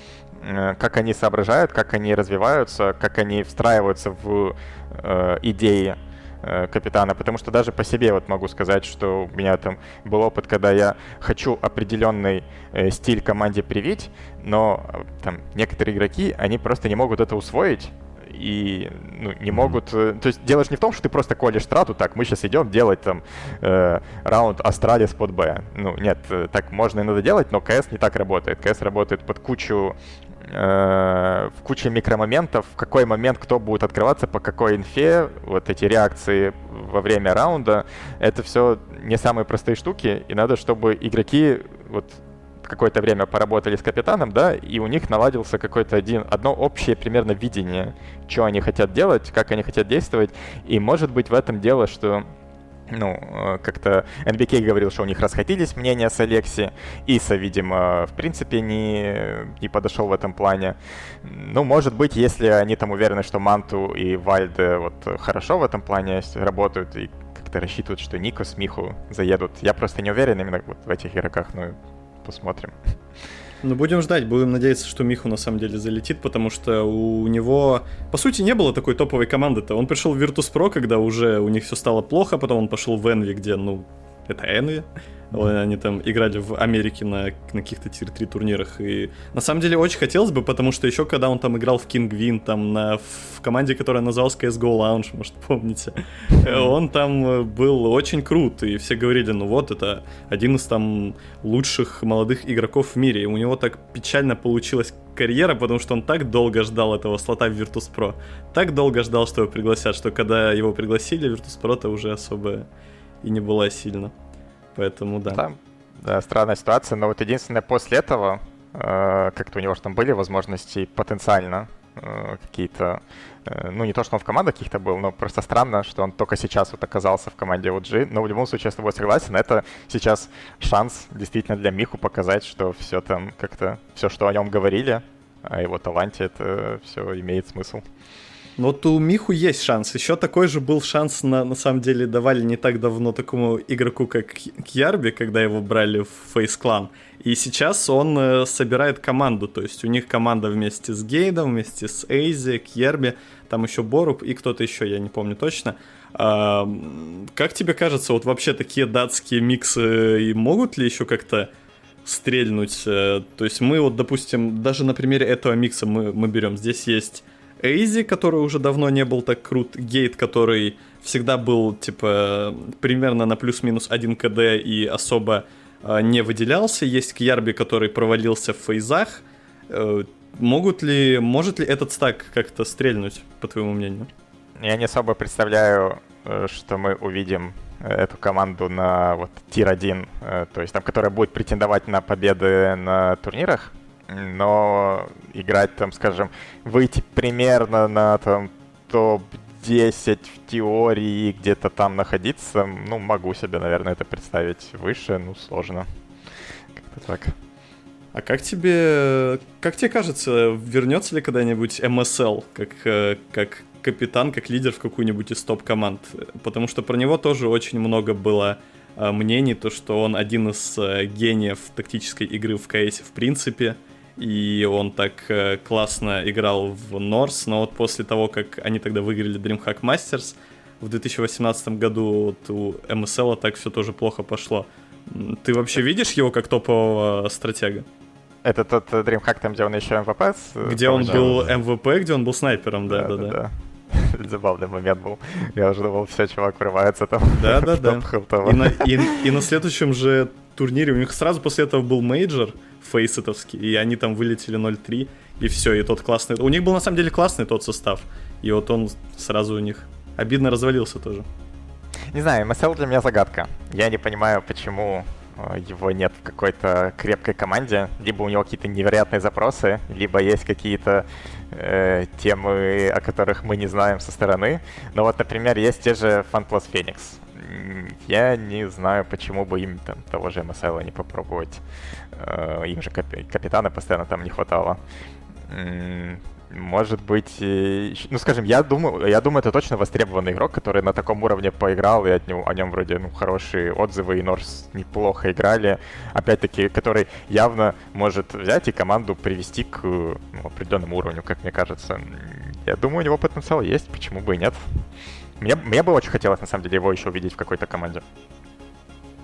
э, как они соображают, как они развиваются, как они встраиваются в э, идеи Э, капитана, потому что даже по себе вот могу сказать, что у меня там был опыт, когда я хочу определенный э, стиль команде привить, но э, там некоторые игроки, они просто не могут это усвоить, и ну, не могут... То есть дело же не в том, что ты просто колешь страту, так, мы сейчас идем делать там э, раунд Astralis под Б. Ну, нет, так можно и надо делать, но КС не так работает. КС работает под кучу э, в куче микромоментов, в какой момент кто будет открываться, по какой инфе, вот эти реакции во время раунда, это все не самые простые штуки, и надо, чтобы игроки вот какое-то время поработали с капитаном, да, и у них наладился какое-то один, одно общее примерно видение, что они хотят делать, как они хотят действовать, и может быть в этом дело, что ну, э, как-то NBK говорил, что у них расходились мнения с Алекси. Иса, видимо, в принципе не, не подошел в этом плане. Ну, может быть, если они там уверены, что Манту и Вальде вот хорошо в этом плане работают и как-то рассчитывают, что Нико с Миху заедут. Я просто не уверен именно вот в этих игроках, ну, посмотрим. Ну, будем ждать, будем надеяться, что Миху на самом деле залетит, потому что у него, по сути, не было такой топовой команды-то. Он пришел в Virtus.pro, когда уже у них все стало плохо, потом он пошел в Envy, где, ну, это Envy. Они там играли в Америке на, на каких-то тир-3 турнирах. И на самом деле очень хотелось бы, потому что еще когда он там играл в King Win, там на, в команде, которая называлась CSGO Lounge, может помните, он там был очень крут. И все говорили, ну вот, это один из там лучших молодых игроков в мире. И у него так печально получилась карьера, потому что он так долго ждал этого слота в Virtus.pro. Так долго ждал, что его пригласят, что когда его пригласили, Virtus.pro то уже особо и не была сильно. Поэтому да. Там, да, странная ситуация, но вот единственное, после этого, э, как-то у него же там были возможности потенциально э, какие-то, э, ну не то, что он в командах каких-то был, но просто странно, что он только сейчас вот оказался в команде OG, но в любом случае я с тобой согласен, это сейчас шанс действительно для Миху показать, что все там как-то, все, что о нем говорили, о его таланте, это все имеет смысл. Вот у Миху есть шанс. Еще такой же был шанс, на, на самом деле, давали не так давно такому игроку, как Кьярби, когда его брали в Face Clan. И сейчас он э, собирает команду, то есть у них команда вместе с Гейдом, вместе с Эйзи, Кьерби, там еще Боруб и кто-то еще, я не помню точно. А, как тебе кажется, вот вообще такие датские миксы и могут ли еще как-то стрельнуть? Э, то есть мы вот, допустим, даже на примере этого микса мы, мы берем, здесь есть Эйзи, который уже давно не был так крут, Гейт, который всегда был, типа, примерно на плюс-минус 1 КД и особо э, не выделялся. Есть Кьярби, который провалился в фейзах. Э, могут ли, может ли этот стак как-то стрельнуть, по твоему мнению? Я не особо представляю, э, что мы увидим э, эту команду на вот тир-1, э, то есть там, которая будет претендовать на победы на турнирах но играть там, скажем, выйти примерно на там топ-10 в теории где-то там находиться, ну, могу себе, наверное, это представить выше, ну, сложно. Как-то так. А как тебе, как тебе кажется, вернется ли когда-нибудь MSL как, э, как капитан, как лидер в какую-нибудь из топ-команд? Потому что про него тоже очень много было э, мнений, то, что он один из э, гениев тактической игры в КС в принципе, и он так э, классно играл в North, но вот после того, как они тогда выиграли DreamHack Masters в 2018 году, вот у MSL так все тоже плохо пошло. Ты вообще видишь его как топового стратега? Это тот DreamHack, там, где он еще MVP? Где он был MVP, где он был снайпером, да, да, да. Забавный момент был. Я уже думал, все, чувак вырывается там. Да, да, да. И на, и, и на следующем же турнире у них сразу после этого был мейджор, FACEIT овский, и они там вылетели 0-3, и все, и тот классный... У них был на самом деле классный тот состав, и вот он сразу у них обидно развалился тоже. Не знаю, MSL для меня загадка. Я не понимаю, почему э, его нет в какой-то крепкой команде. Либо у него какие-то невероятные запросы, либо есть какие-то э, темы, о которых мы не знаем со стороны. Но вот, например, есть те же FunPlus Phoenix. Я не знаю, почему бы им там того же MSL не попробовать. Э, им же капи- капитана постоянно там не хватало. Может быть, ну скажем, я думаю, я думаю, это точно востребованный игрок, который на таком уровне поиграл, и от него, о нем вроде ну, хорошие отзывы, и Норс неплохо играли. Опять-таки, который явно может взять и команду привести к ну, определенному уровню, как мне кажется. Я думаю, у него потенциал есть, почему бы и нет. Мне, мне бы очень хотелось, на самом деле, его еще увидеть в какой-то команде.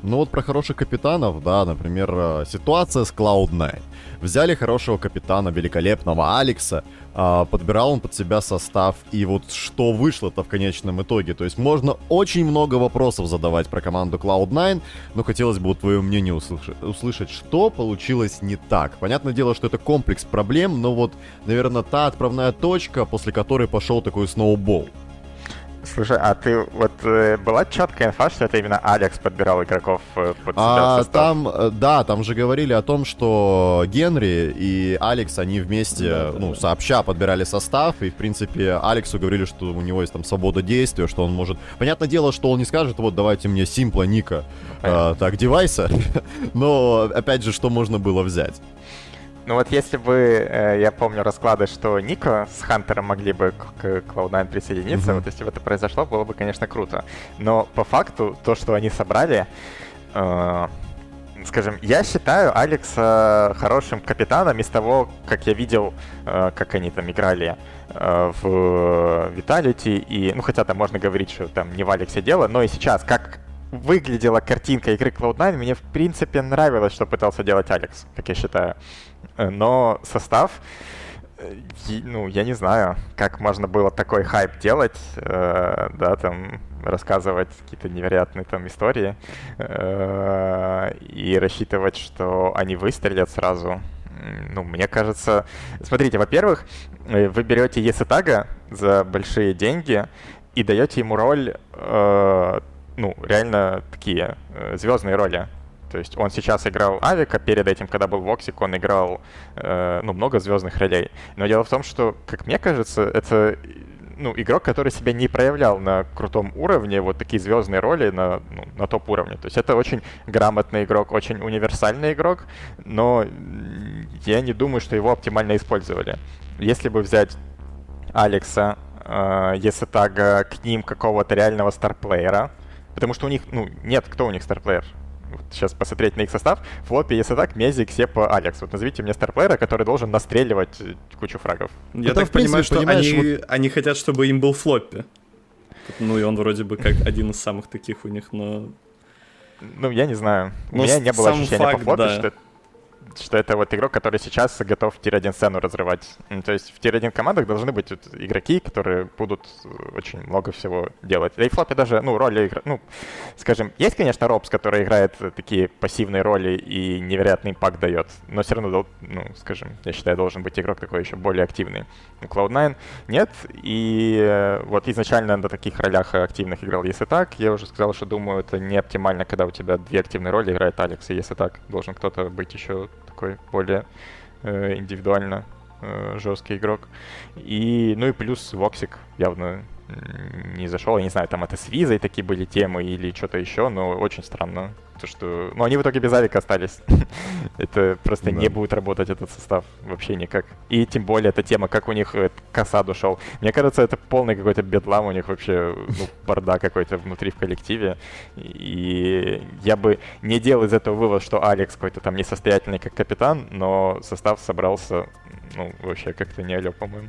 Ну вот про хороших капитанов, да, например, э, ситуация с Cloud9. Взяли хорошего капитана, великолепного Алекса, а, подбирал он под себя состав, и вот что вышло-то в конечном итоге. То есть можно очень много вопросов задавать про команду Cloud9, но хотелось бы твое мнение услышать, что получилось не так. Понятное дело, что это комплекс проблем, но вот, наверное, та отправная точка, после которой пошел такой сноубол. Слушай, а ты вот э, была четкая инфа, что это именно Алекс подбирал игроков э, под себя а, Там, э, да, там же говорили о том, что Генри и Алекс, они вместе, да, да, ну, да. сообща подбирали состав, и, в принципе, Алексу говорили, что у него есть там свобода действия, что он может... Понятное дело, что он не скажет, вот, давайте мне Симпла, Ника, э, так, девайса, но, опять же, что можно было взять? Ну вот если бы, э, я помню расклады, что Нико с Хантером могли бы к Cloud9 присоединиться, mm-hmm. вот если бы это произошло, было бы, конечно, круто. Но по факту, то, что они собрали, э, скажем, я считаю Алекса хорошим капитаном из того, как я видел, э, как они там играли э, в Виталити, и, ну, хотя там можно говорить, что там не в Алексе дело, но и сейчас, как выглядела картинка игры Cloud9, мне в принципе нравилось, что пытался делать Алекс, как я считаю. Но состав, э, ну, я не знаю, как можно было такой хайп делать, э, да, там, рассказывать какие-то невероятные там истории э, и рассчитывать, что они выстрелят сразу. Ну, мне кажется... Смотрите, во-первых, вы берете Есетага за большие деньги и даете ему роль, э, ну, реально такие э, звездные роли. То есть он сейчас играл авпика, перед этим, когда был woxic, он играл э, ну, много звездных ролей. Но дело в том, что, как мне кажется, это ну, игрок, который себя не проявлял на крутом уровне, вот такие звездные роли на, ну, на топ-уровне. То есть это очень грамотный игрок, очень универсальный игрок, но я не думаю, что его оптимально использовали. Если бы взять Алекса, э, если так, к ним какого-то реального старплеера, потому что у них, ну, нет, кто у них старплеер? Вот сейчас посмотреть на их состав, флопе, если так, Мезик, Сепа, Алекс. Вот назовите мне старплеера, который должен настреливать э, кучу фрагов. Я Это, так понимаю, что они, вот... они хотят, чтобы им был флоппи. Ну и он вроде бы как один из самых таких у них, но... Ну, я не знаю. У но меня не было ощущения факт, по флопе, да. что что это вот игрок, который сейчас готов в tier-1 сцену разрывать. То есть в tier-1 командах должны быть вот игроки, которые будут очень много всего делать. Да и в floppy даже, ну, роли игры, ну, скажем, есть, конечно, ropz, который играет такие пассивные роли и невероятный impact дает, но все равно, ну, скажем, я считаю, должен быть игрок такой еще более активный. У Cloud9 нет, и э, вот изначально на таких ролях активных играл es3tag, я уже сказал, что думаю, это не оптимально, когда у тебя две активные роли играет Алекс, и es3tag, должен кто-то быть еще такой более э, индивидуально э, жесткий игрок. И, ну и плюс woxic явно не зашел. Я не знаю, там это с визой такие были темы или что-то еще, но очень странно. То, что... Ну, они в итоге без авпика остались. это просто да. не будет работать этот состав вообще никак. И тем более эта тема, как у них э, kassad ушел. Мне кажется, это полный какой-то бедлам у них вообще, ну, бардак какой-то внутри в коллективе. И я бы не делал из этого вывод, что Алекс какой-то там несостоятельный как капитан, но состав собрался ну, вообще как-то не алё, по-моему.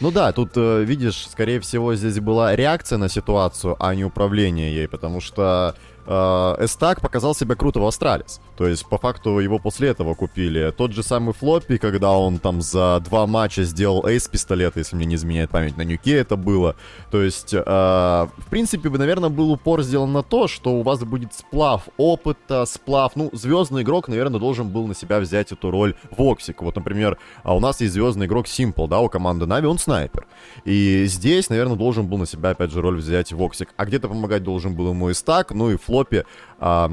Ну да, тут, э, видишь, скорее всего, здесь была реакция на ситуацию, а не управление ей, потому что es3tag показал себя круто в Astralis. То есть, по факту, его после этого купили. Тот же самый floppy, когда он там за два матча сделал ace пистолета, если мне не изменяет память, на нюке это было. То есть, э, в принципе, наверное, был упор сделан на то, что у вас будет сплав опыта, сплав... Ну, звездный игрок, наверное, должен был на себя взять эту роль woxic. Вот, например, а у нас есть звездный игрок s1mple, да, у команды NAVI, он снайпер. И здесь, наверное, должен был на себя, опять же, роль взять woxic. А где-то помогать должен был ему es3tag, ну и floppy... Э,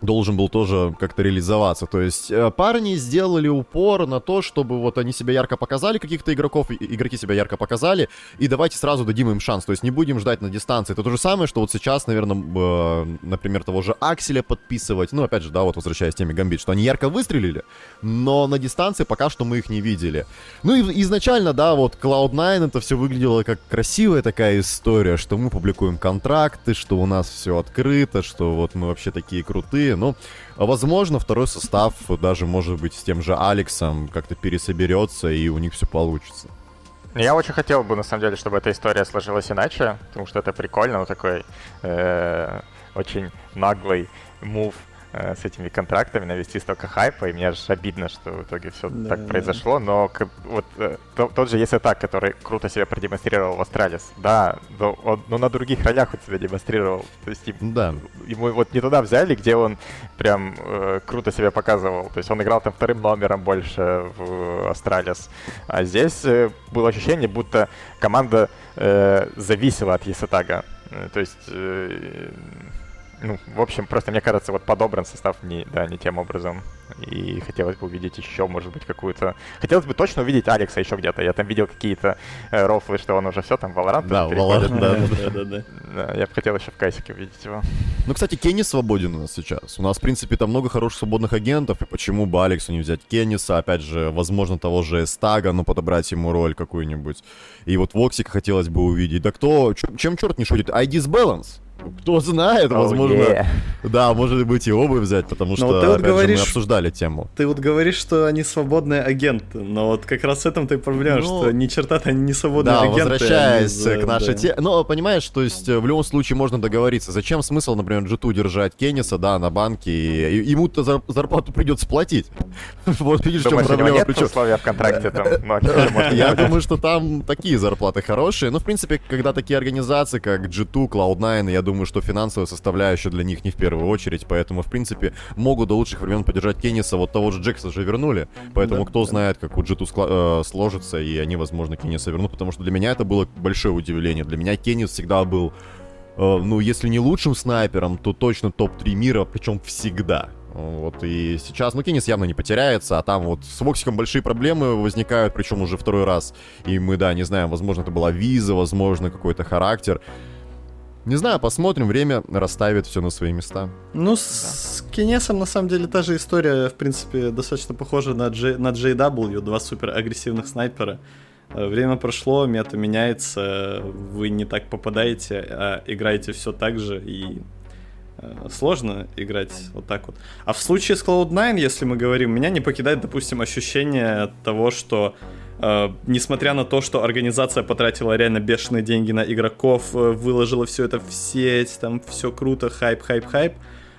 должен был тоже как-то реализоваться. То есть э, парни сделали упор на то, чтобы вот они себя ярко показали, каких-то игроков, игроки себя ярко показали, и давайте сразу дадим им шанс. То есть не будем ждать на дистанции. Это то же самое, что вот сейчас, наверное, э, например, того же Акселя подписывать. Ну, опять же, да, вот возвращаясь к теме Гамбит, что они ярко выстрелили, но на дистанции пока что мы их не видели. Ну и изначально, да, вот Cloud9 это все выглядело как красивая такая история, что мы публикуем контракты, что у нас все открыто, что вот мы вообще такие крутые молодые. Ну, возможно, второй состав даже, может быть, с тем же Алексом как-то пересоберется, и у них все получится. Я очень хотел бы, на самом деле, чтобы эта история сложилась иначе, потому что это прикольно, вот такой э, очень наглый move Э, с этими контрактами, навести столько хайпа, и мне аж обидно, что в итоге все да, так да. произошло, но вот э, то, тот же es3tag, который круто себя продемонстрировал в Astralis, да, но, он, но на других ролях он себя демонстрировал, то есть да. ему вот не туда взяли, где он прям э, круто себя показывал, то есть он играл там вторым номером больше в Astralis, а здесь э, было ощущение, будто команда э, зависела от Есатага, э, то есть э, ну, в общем, просто мне кажется, вот подобран состав не, да, не тем образом. И хотелось бы увидеть еще, может быть, какую-то... Хотелось бы точно увидеть Алекса еще где-то. Я там видел какие-то э, рофлы, что он уже все там Valorant Да, Valorant, да, да, да, да. Я бы хотел еще в кассике увидеть его. Ну, кстати, Кенни свободен у нас сейчас. У нас, в принципе, там много хороших свободных агентов, и почему бы Алексу не взять Кенниса, опять же, возможно, того же Эстага, ну, подобрать ему роль какую-нибудь. И вот Воксика хотелось бы увидеть. Да кто, чем черт не шутит? ID's Balance. Кто знает, oh, возможно. Yeah. Да, может быть и оба взять, потому но что вот ты вот говоришь, же, мы обсуждали тему. Ты вот говоришь, что они свободные агенты, но вот как раз с этим ты проблема, ну, что ни черта-то они не свободные да, агенты. возвращаясь они, к нашей да. теме. Ну, понимаешь, то есть в любом случае можно договориться. Зачем смысл, например, G2 держать Кенниса, да, на банке, и ему-то зарплату придется платить. Вот видишь, в чем проблема. Условия в контракте там? Ну, Я думаю, что там такие зарплаты хорошие. Ну, в принципе, когда такие организации, как G2, Cloud9, я думаю, что финансовая составляющая для них не в первую очередь, поэтому, в принципе, могут до лучших времен поддержать Кенниса. Вот того же Джекса же вернули, поэтому да, кто да. знает, как у G2 скла- э, сложится, и они, возможно, Кенниса вернут, потому что для меня это было большое удивление. Для меня Кеннис всегда был э, ну, если не лучшим снайпером, то точно топ-3 мира, причем всегда. Вот и сейчас, ну, Кеннис явно не потеряется, а там вот с Воксиком большие проблемы возникают, причем уже второй раз. И мы, да, не знаем, возможно, это была виза, возможно, какой-то характер. Не знаю, посмотрим, время расставит все на свои места. Ну, да. с Кинесом, на самом деле, та же история, в принципе, достаточно похожа на, J, на JW, два супер агрессивных снайпера. Э, время прошло, мета меняется, вы не так попадаете, а играете все так же, и э, сложно играть вот так вот. А в случае с Cloud9, если мы говорим, меня не покидает, допустим, ощущение того, что Uh, несмотря на то, что организация потратила реально бешеные деньги на игроков, uh, выложила все это в сеть, там все круто, хайп, хайп, хайп,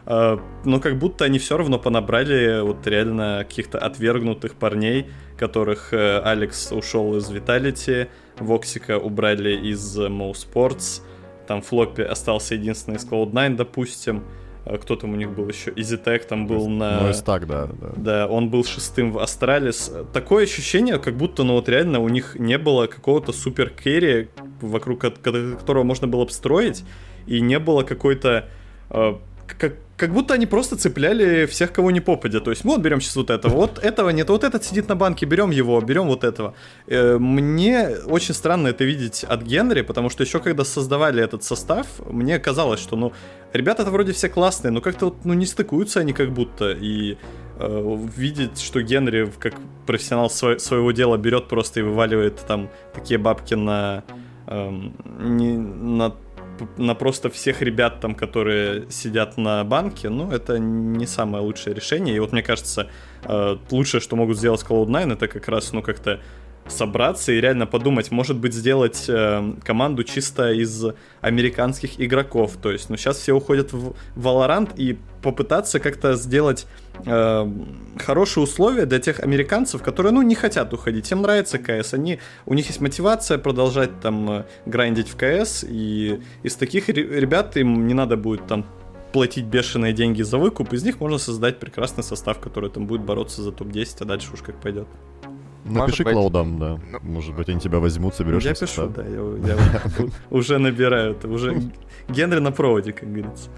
uh, но как будто они все равно понабрали вот реально каких-то отвергнутых парней, которых Алекс ушел из Vitality, Воксика убрали из Mo Sports, там floppy остался единственный из Cloud9, допустим, кто там у них был еще? es3tag там был на... Ну, так, да, да. Да, он был шестым в Astralis. Такое ощущение, как будто, ну вот реально у них не было какого-то супер carry, вокруг которого можно было обстроить, и не было какой-то... Как, будто они просто цепляли всех, кого не попадя. То есть, вот берем сейчас вот этого, вот этого нет, вот этот сидит на банке, берем его, берем вот этого. Э, мне очень странно это видеть от Генри, потому что еще когда создавали этот состав, мне казалось, что, ну, ребята-то вроде все классные, но как-то вот, ну, не стыкуются они как будто. И э, видеть, что Генри, как профессионал свой, своего дела, берет просто и вываливает там такие бабки на, э, не, на на просто всех ребят там, которые сидят на банке, ну, это не самое лучшее решение. И вот мне кажется, э, лучшее, что могут сделать Cloud9, это как раз, ну, как-то собраться и реально подумать, может быть, сделать э, команду чисто из американских игроков. То есть, ну, сейчас все уходят в Valorant и попытаться как-то сделать э, хорошие условия для тех американцев, которые, ну, не хотят уходить. Им нравится КС. Они, у них есть мотивация продолжать там э, грандить в КС. И из таких ребят им не надо будет там платить бешеные деньги за выкуп, из них можно создать прекрасный состав, который там будет бороться за топ-10, а дальше уж как пойдет. Напиши быть... Клаудам, да. Ну, Может быть, они тебя возьмут, соберешь. Я пишу, да, я, я уже набираю. Уже Генри на проводе, как говорится.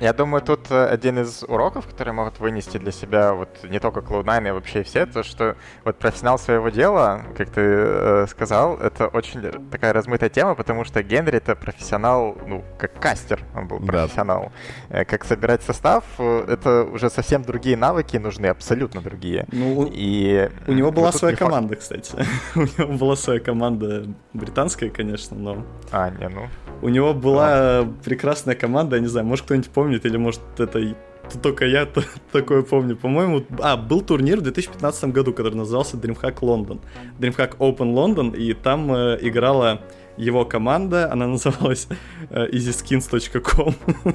Я думаю, тут э, один из уроков, которые могут вынести для себя вот не только Cloud9, а вообще все, то, что вот профессионал своего дела, как ты э, сказал, это очень такая размытая тема, потому что Генри это профессионал, ну, как кастер, он был профессионал. Да. Э, как собирать состав, э, это уже совсем другие навыки нужны, абсолютно другие. Ну, и у него была своя команда, факт... кстати. у него была своя команда британская, конечно, но... А, не, ну... У него была ну. прекрасная команда, я не знаю, может кто-нибудь помнит, помнит, или может это только я такое помню. По-моему, а, был турнир в 2015 году, который назывался DreamHack London. DreamHack Open London, и там э, играла его команда, она называлась э, easyskins.com.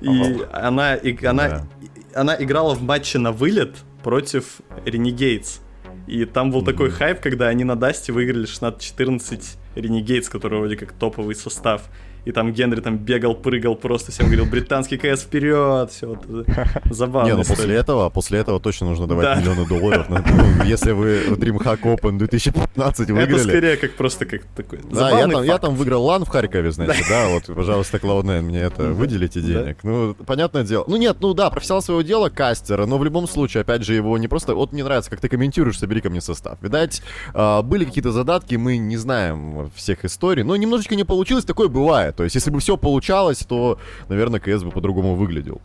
и она, и, она, да. она играла в матче на вылет против Renegades. И там был mm-hmm. такой хайп, когда они на Дасте выиграли 16-14 Renegades, который вроде как топовый состав и там Генри там бегал, прыгал, просто всем говорил, британский КС вперед, все, вот, забавно. Не, ну после этого, после этого точно нужно давать да. миллионы долларов. Ну, если вы DreamHack Open 2015 выиграли. Это скорее как просто как такой Да, я там, я там выиграл лан в Харькове, значит, да, вот, пожалуйста, Cloud9, мне это, выделите денег. Ну, понятное дело. Ну нет, ну да, профессионал своего дела, кастера, но в любом случае, опять же, его не просто... Вот мне нравится, как ты комментируешь, собери ко мне состав. Видать, а, были какие-то задатки, мы не знаем всех историй, но немножечко не получилось, такое бывает. То есть, если бы все получалось, то, наверное, КС бы по-другому выглядел.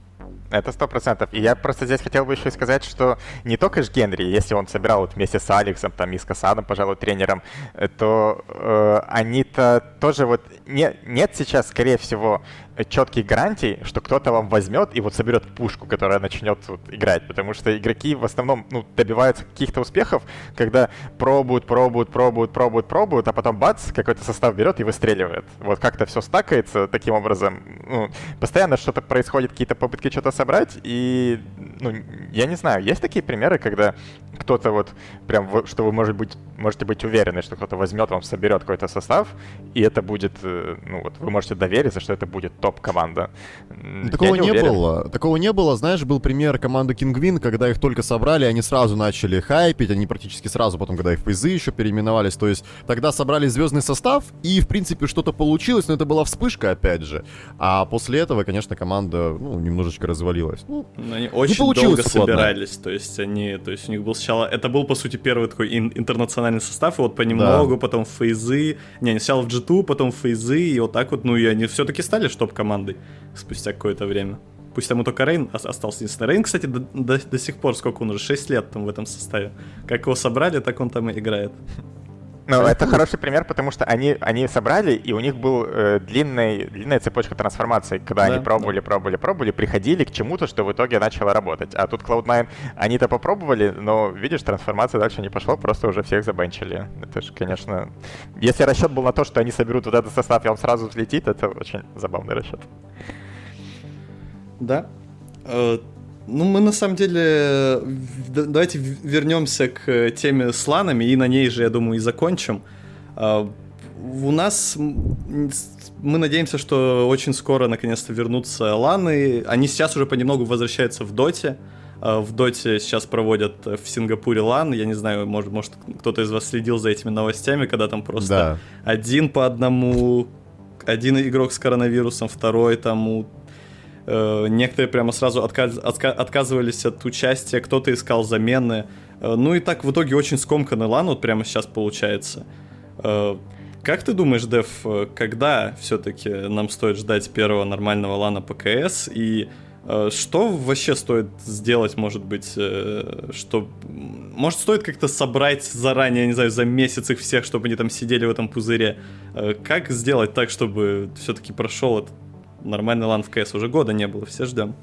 Это сто процентов. И я просто здесь хотел бы еще сказать, что не только ж Генри, если он собирал вот вместе с Алексом, там, и с Касадом, пожалуй, тренером, то э, они-то тоже вот... Не, нет сейчас, скорее всего, четких гарантий, что кто-то вам возьмет и вот соберет пушку, которая начнет вот играть, потому что игроки в основном ну, добиваются каких-то успехов, когда пробуют, пробуют, пробуют, пробуют, пробуют, а потом бац, какой-то состав берет и выстреливает. Вот как-то все стакается таким образом. Ну, постоянно что-то происходит, какие-то попытки что-то собрать, и, ну, я не знаю, есть такие примеры, когда кто-то вот прям, что вы может быть, можете быть уверены, что кто-то возьмет вам, соберет какой-то состав, и это будет, э, ну вот, вы можете довериться, что это будет топ-команда. Такого не, не было. Такого не было. Знаешь, был пример команды Kingwin, когда их только собрали, они сразу начали хайпить, они практически сразу потом, когда их фейзы еще переименовались, то есть тогда собрали звездный состав, и, в принципе, что-то получилось, но это была вспышка, опять же. А после этого, конечно, команда, ну, немножечко развалилась. Ну, но они очень не долго собирались, то есть они, то есть у них был сначала, это был, по сути, первый такой ин- интернациональный состав, и вот понемногу, да. потом фейзы, не, они сначала в G2, потом фейзы, и вот так вот, ну, и они все-таки стали топ-командой спустя какое-то время. Пусть там и только Рейн остался единственный. Рейн, кстати, до, до, до сих пор, сколько он уже, 6 лет там в этом составе. Как его собрали, так он там и играет. Ну, это хороший пример, потому что они, они собрали, и у них был э, длинный, длинная цепочка трансформаций, когда да, они пробовали, да. пробовали, пробовали, приходили к чему-то, что в итоге начало работать. А тут Cloud9, они-то попробовали, но, видишь, трансформация дальше не пошла, просто уже всех забенчили. Это же, конечно... Если расчет был на то, что они соберут вот этот состав, и он сразу взлетит, это очень забавный расчет. Да. Э, ну, мы на самом деле... Давайте вернемся к теме с ланами, и на ней же, я думаю, и закончим. А, у нас... Мы надеемся, что очень скоро наконец-то вернутся ланы. Они сейчас уже понемногу возвращаются в доте. А, в доте сейчас проводят в Сингапуре LAN. Я не знаю, может, может кто-то из вас следил за этими новостями, когда там просто да. один по одному один игрок с коронавирусом, второй там у Э, некоторые прямо сразу отказ, отка, отказывались от участия, кто-то искал замены. Э, ну и так в итоге очень скомканный LAN вот прямо сейчас получается. Э, как ты думаешь, Дев, когда все-таки нам стоит ждать первого нормального LAN а по КС и что вообще стоит сделать, может быть, что... Может, стоит как-то собрать заранее, не знаю, за месяц их всех, чтобы они там сидели в этом пузыре? Как сделать так, чтобы все-таки прошел этот нормальный лан в КС уже года не было, все ждем.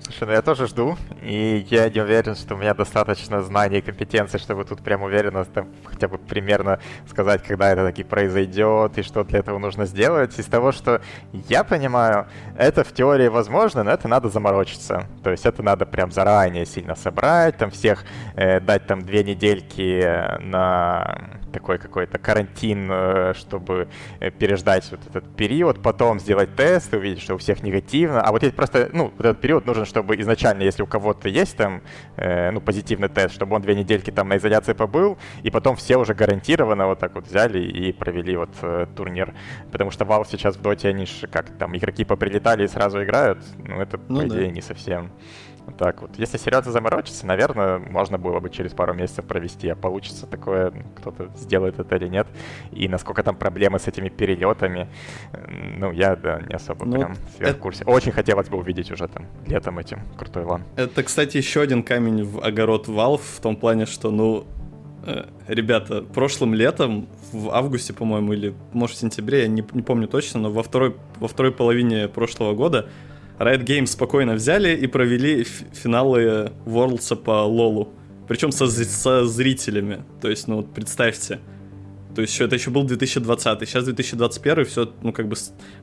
Слушай, ну я тоже жду, и я не уверен, что у меня достаточно знаний и компетенций, чтобы тут прям уверенно там, хотя бы примерно сказать, когда это таки произойдет и что для этого нужно сделать. Из того, что я понимаю, это в теории возможно, но это надо заморочиться. То есть это надо прям заранее сильно собрать, там всех э, дать там две недельки на такой какой-то карантин, э, чтобы э, переждать вот этот период, потом сделать тест, увидеть, что у всех негативно. А вот есть просто, ну, вот этот период нужен, чтобы изначально, если у кого-то есть там, э, ну, позитивный тест, чтобы он две недельки там на изоляции побыл, и потом все уже гарантированно вот так вот взяли и провели вот э, турнир. Потому что Valve сейчас в доте, они же как там, игроки поприлетали и сразу играют, ну, это, ну, по да. идее, не совсем так вот. Если серьезно заморочиться, наверное, можно было бы через пару месяцев провести, а получится такое, кто-то сделает это или нет. И насколько там проблемы с этими перелетами, ну, я, да, не особо ну, прям сверх это... курсе. Очень хотелось бы увидеть уже там летом этим крутой лан. Это, кстати, еще один камень в огород Valve в том плане, что, ну, э, ребята, прошлым летом, в августе, по-моему, или, может, в сентябре, я не, не помню точно, но во второй, во второй половине прошлого года Riot Games спокойно взяли и провели финалы Worlds по Лолу. Причем со, со зрителями. То есть, ну вот представьте. То есть это еще был 2020, сейчас 2021, все, ну, как бы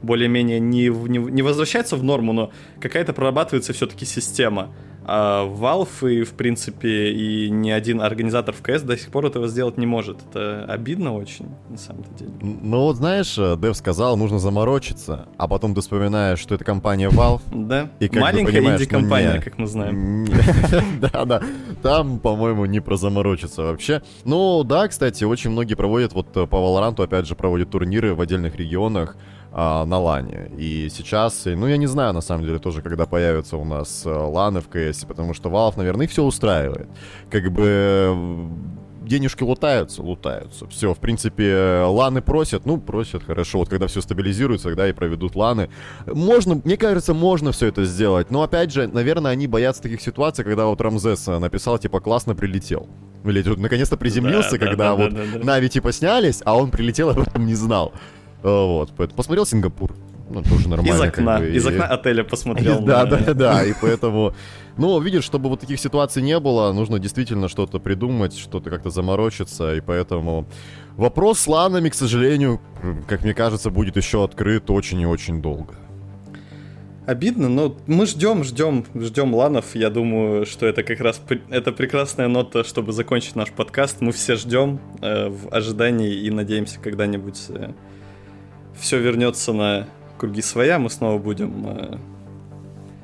более-менее не, не, не возвращается в норму, но какая-то прорабатывается все-таки система. А Valve и, в принципе, и ни один организатор в КС до сих пор этого сделать не может. Это обидно очень, на самом-то деле. Ну вот знаешь, Дэв сказал, нужно заморочиться, а потом ты вспоминаешь, что это компания Valve. Да, и как маленькая ну, инди-компания, ну, как мы знаем. Да, да, там, по-моему, не про заморочиться вообще. Ну да, кстати, очень многие проводят, вот по Valorant, опять же, проводят турниры в отдельных регионах а, на лане. И сейчас, ну я не знаю, на самом деле, тоже, когда появятся у нас э, ланы в КС, потому что Valve, наверное, все устраивает. Как бы денежки лутаются, лутаются. Все, в принципе, ланы просят, ну, просят, хорошо. Вот когда все стабилизируется, тогда и проведут ланы. Можно, мне кажется, можно все это сделать. Но, опять же, наверное, они боятся таких ситуаций, когда вот Рамзес написал, типа, классно прилетел. Или тут наконец-то приземлился, да, когда да, вот да, да, да. Нави, типа, снялись, а он прилетел, об этом не знал. Вот, посмотрел Сингапур. Ну, тоже нормально. Из окна, как бы, из окна отеля посмотрел. Да, да, да, и поэтому... Ну, видишь, чтобы вот таких ситуаций не было, нужно действительно что-то придумать, что-то как-то заморочиться, и поэтому вопрос с ланами, к сожалению, как мне кажется, будет еще открыт очень и очень долго. Обидно, но мы ждем, ждем, ждем ланов. Я думаю, что это как раз это прекрасная нота, чтобы закончить наш подкаст. Мы все ждем э, в ожидании и надеемся когда-нибудь э, все вернется на круги своя. Мы снова будем э,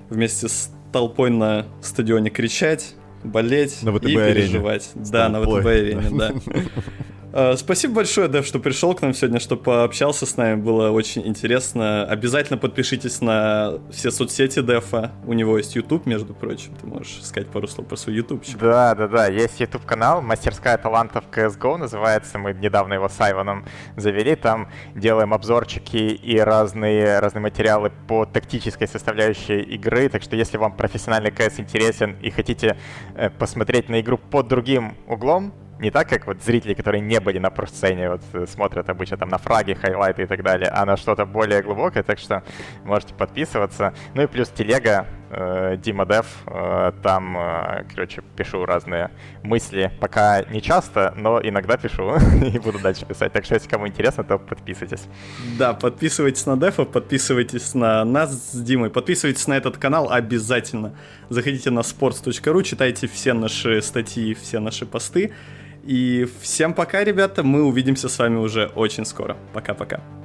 вместе с толпой на стадионе кричать, болеть на и переживать. Да, на ВТБ-арене, да. Э, спасибо большое, Дэв, что пришел к нам сегодня, что пообщался с нами, было очень интересно. Обязательно подпишитесь на все соцсети Дэфа, у него есть YouTube, между прочим, ты можешь сказать пару слов про свой YouTube. Да, да, да, есть YouTube-канал «Мастерская талантов CSGO» называется, мы недавно его с Айваном завели, там делаем обзорчики и разные, разные материалы по тактической составляющей игры, так что если вам профессиональный CS интересен и хотите э, посмотреть на игру под другим углом, не так, как вот зрители, которые не были на профсцене, вот э, смотрят обычно там на фраги, хайлайты и так далее, а на что-то более глубокое, так что можете подписываться. Ну и плюс телега, Дима Дев, э, там, э, короче, пишу разные мысли, пока не часто, но иногда пишу и буду дальше писать. Так что, если кому интересно, то подписывайтесь. Да, подписывайтесь на Дефа, подписывайтесь на нас с Димой, подписывайтесь на этот канал обязательно. Заходите на sports.ru, читайте все наши статьи, все наши посты. И всем пока, ребята. Мы увидимся с вами уже очень скоро. Пока-пока.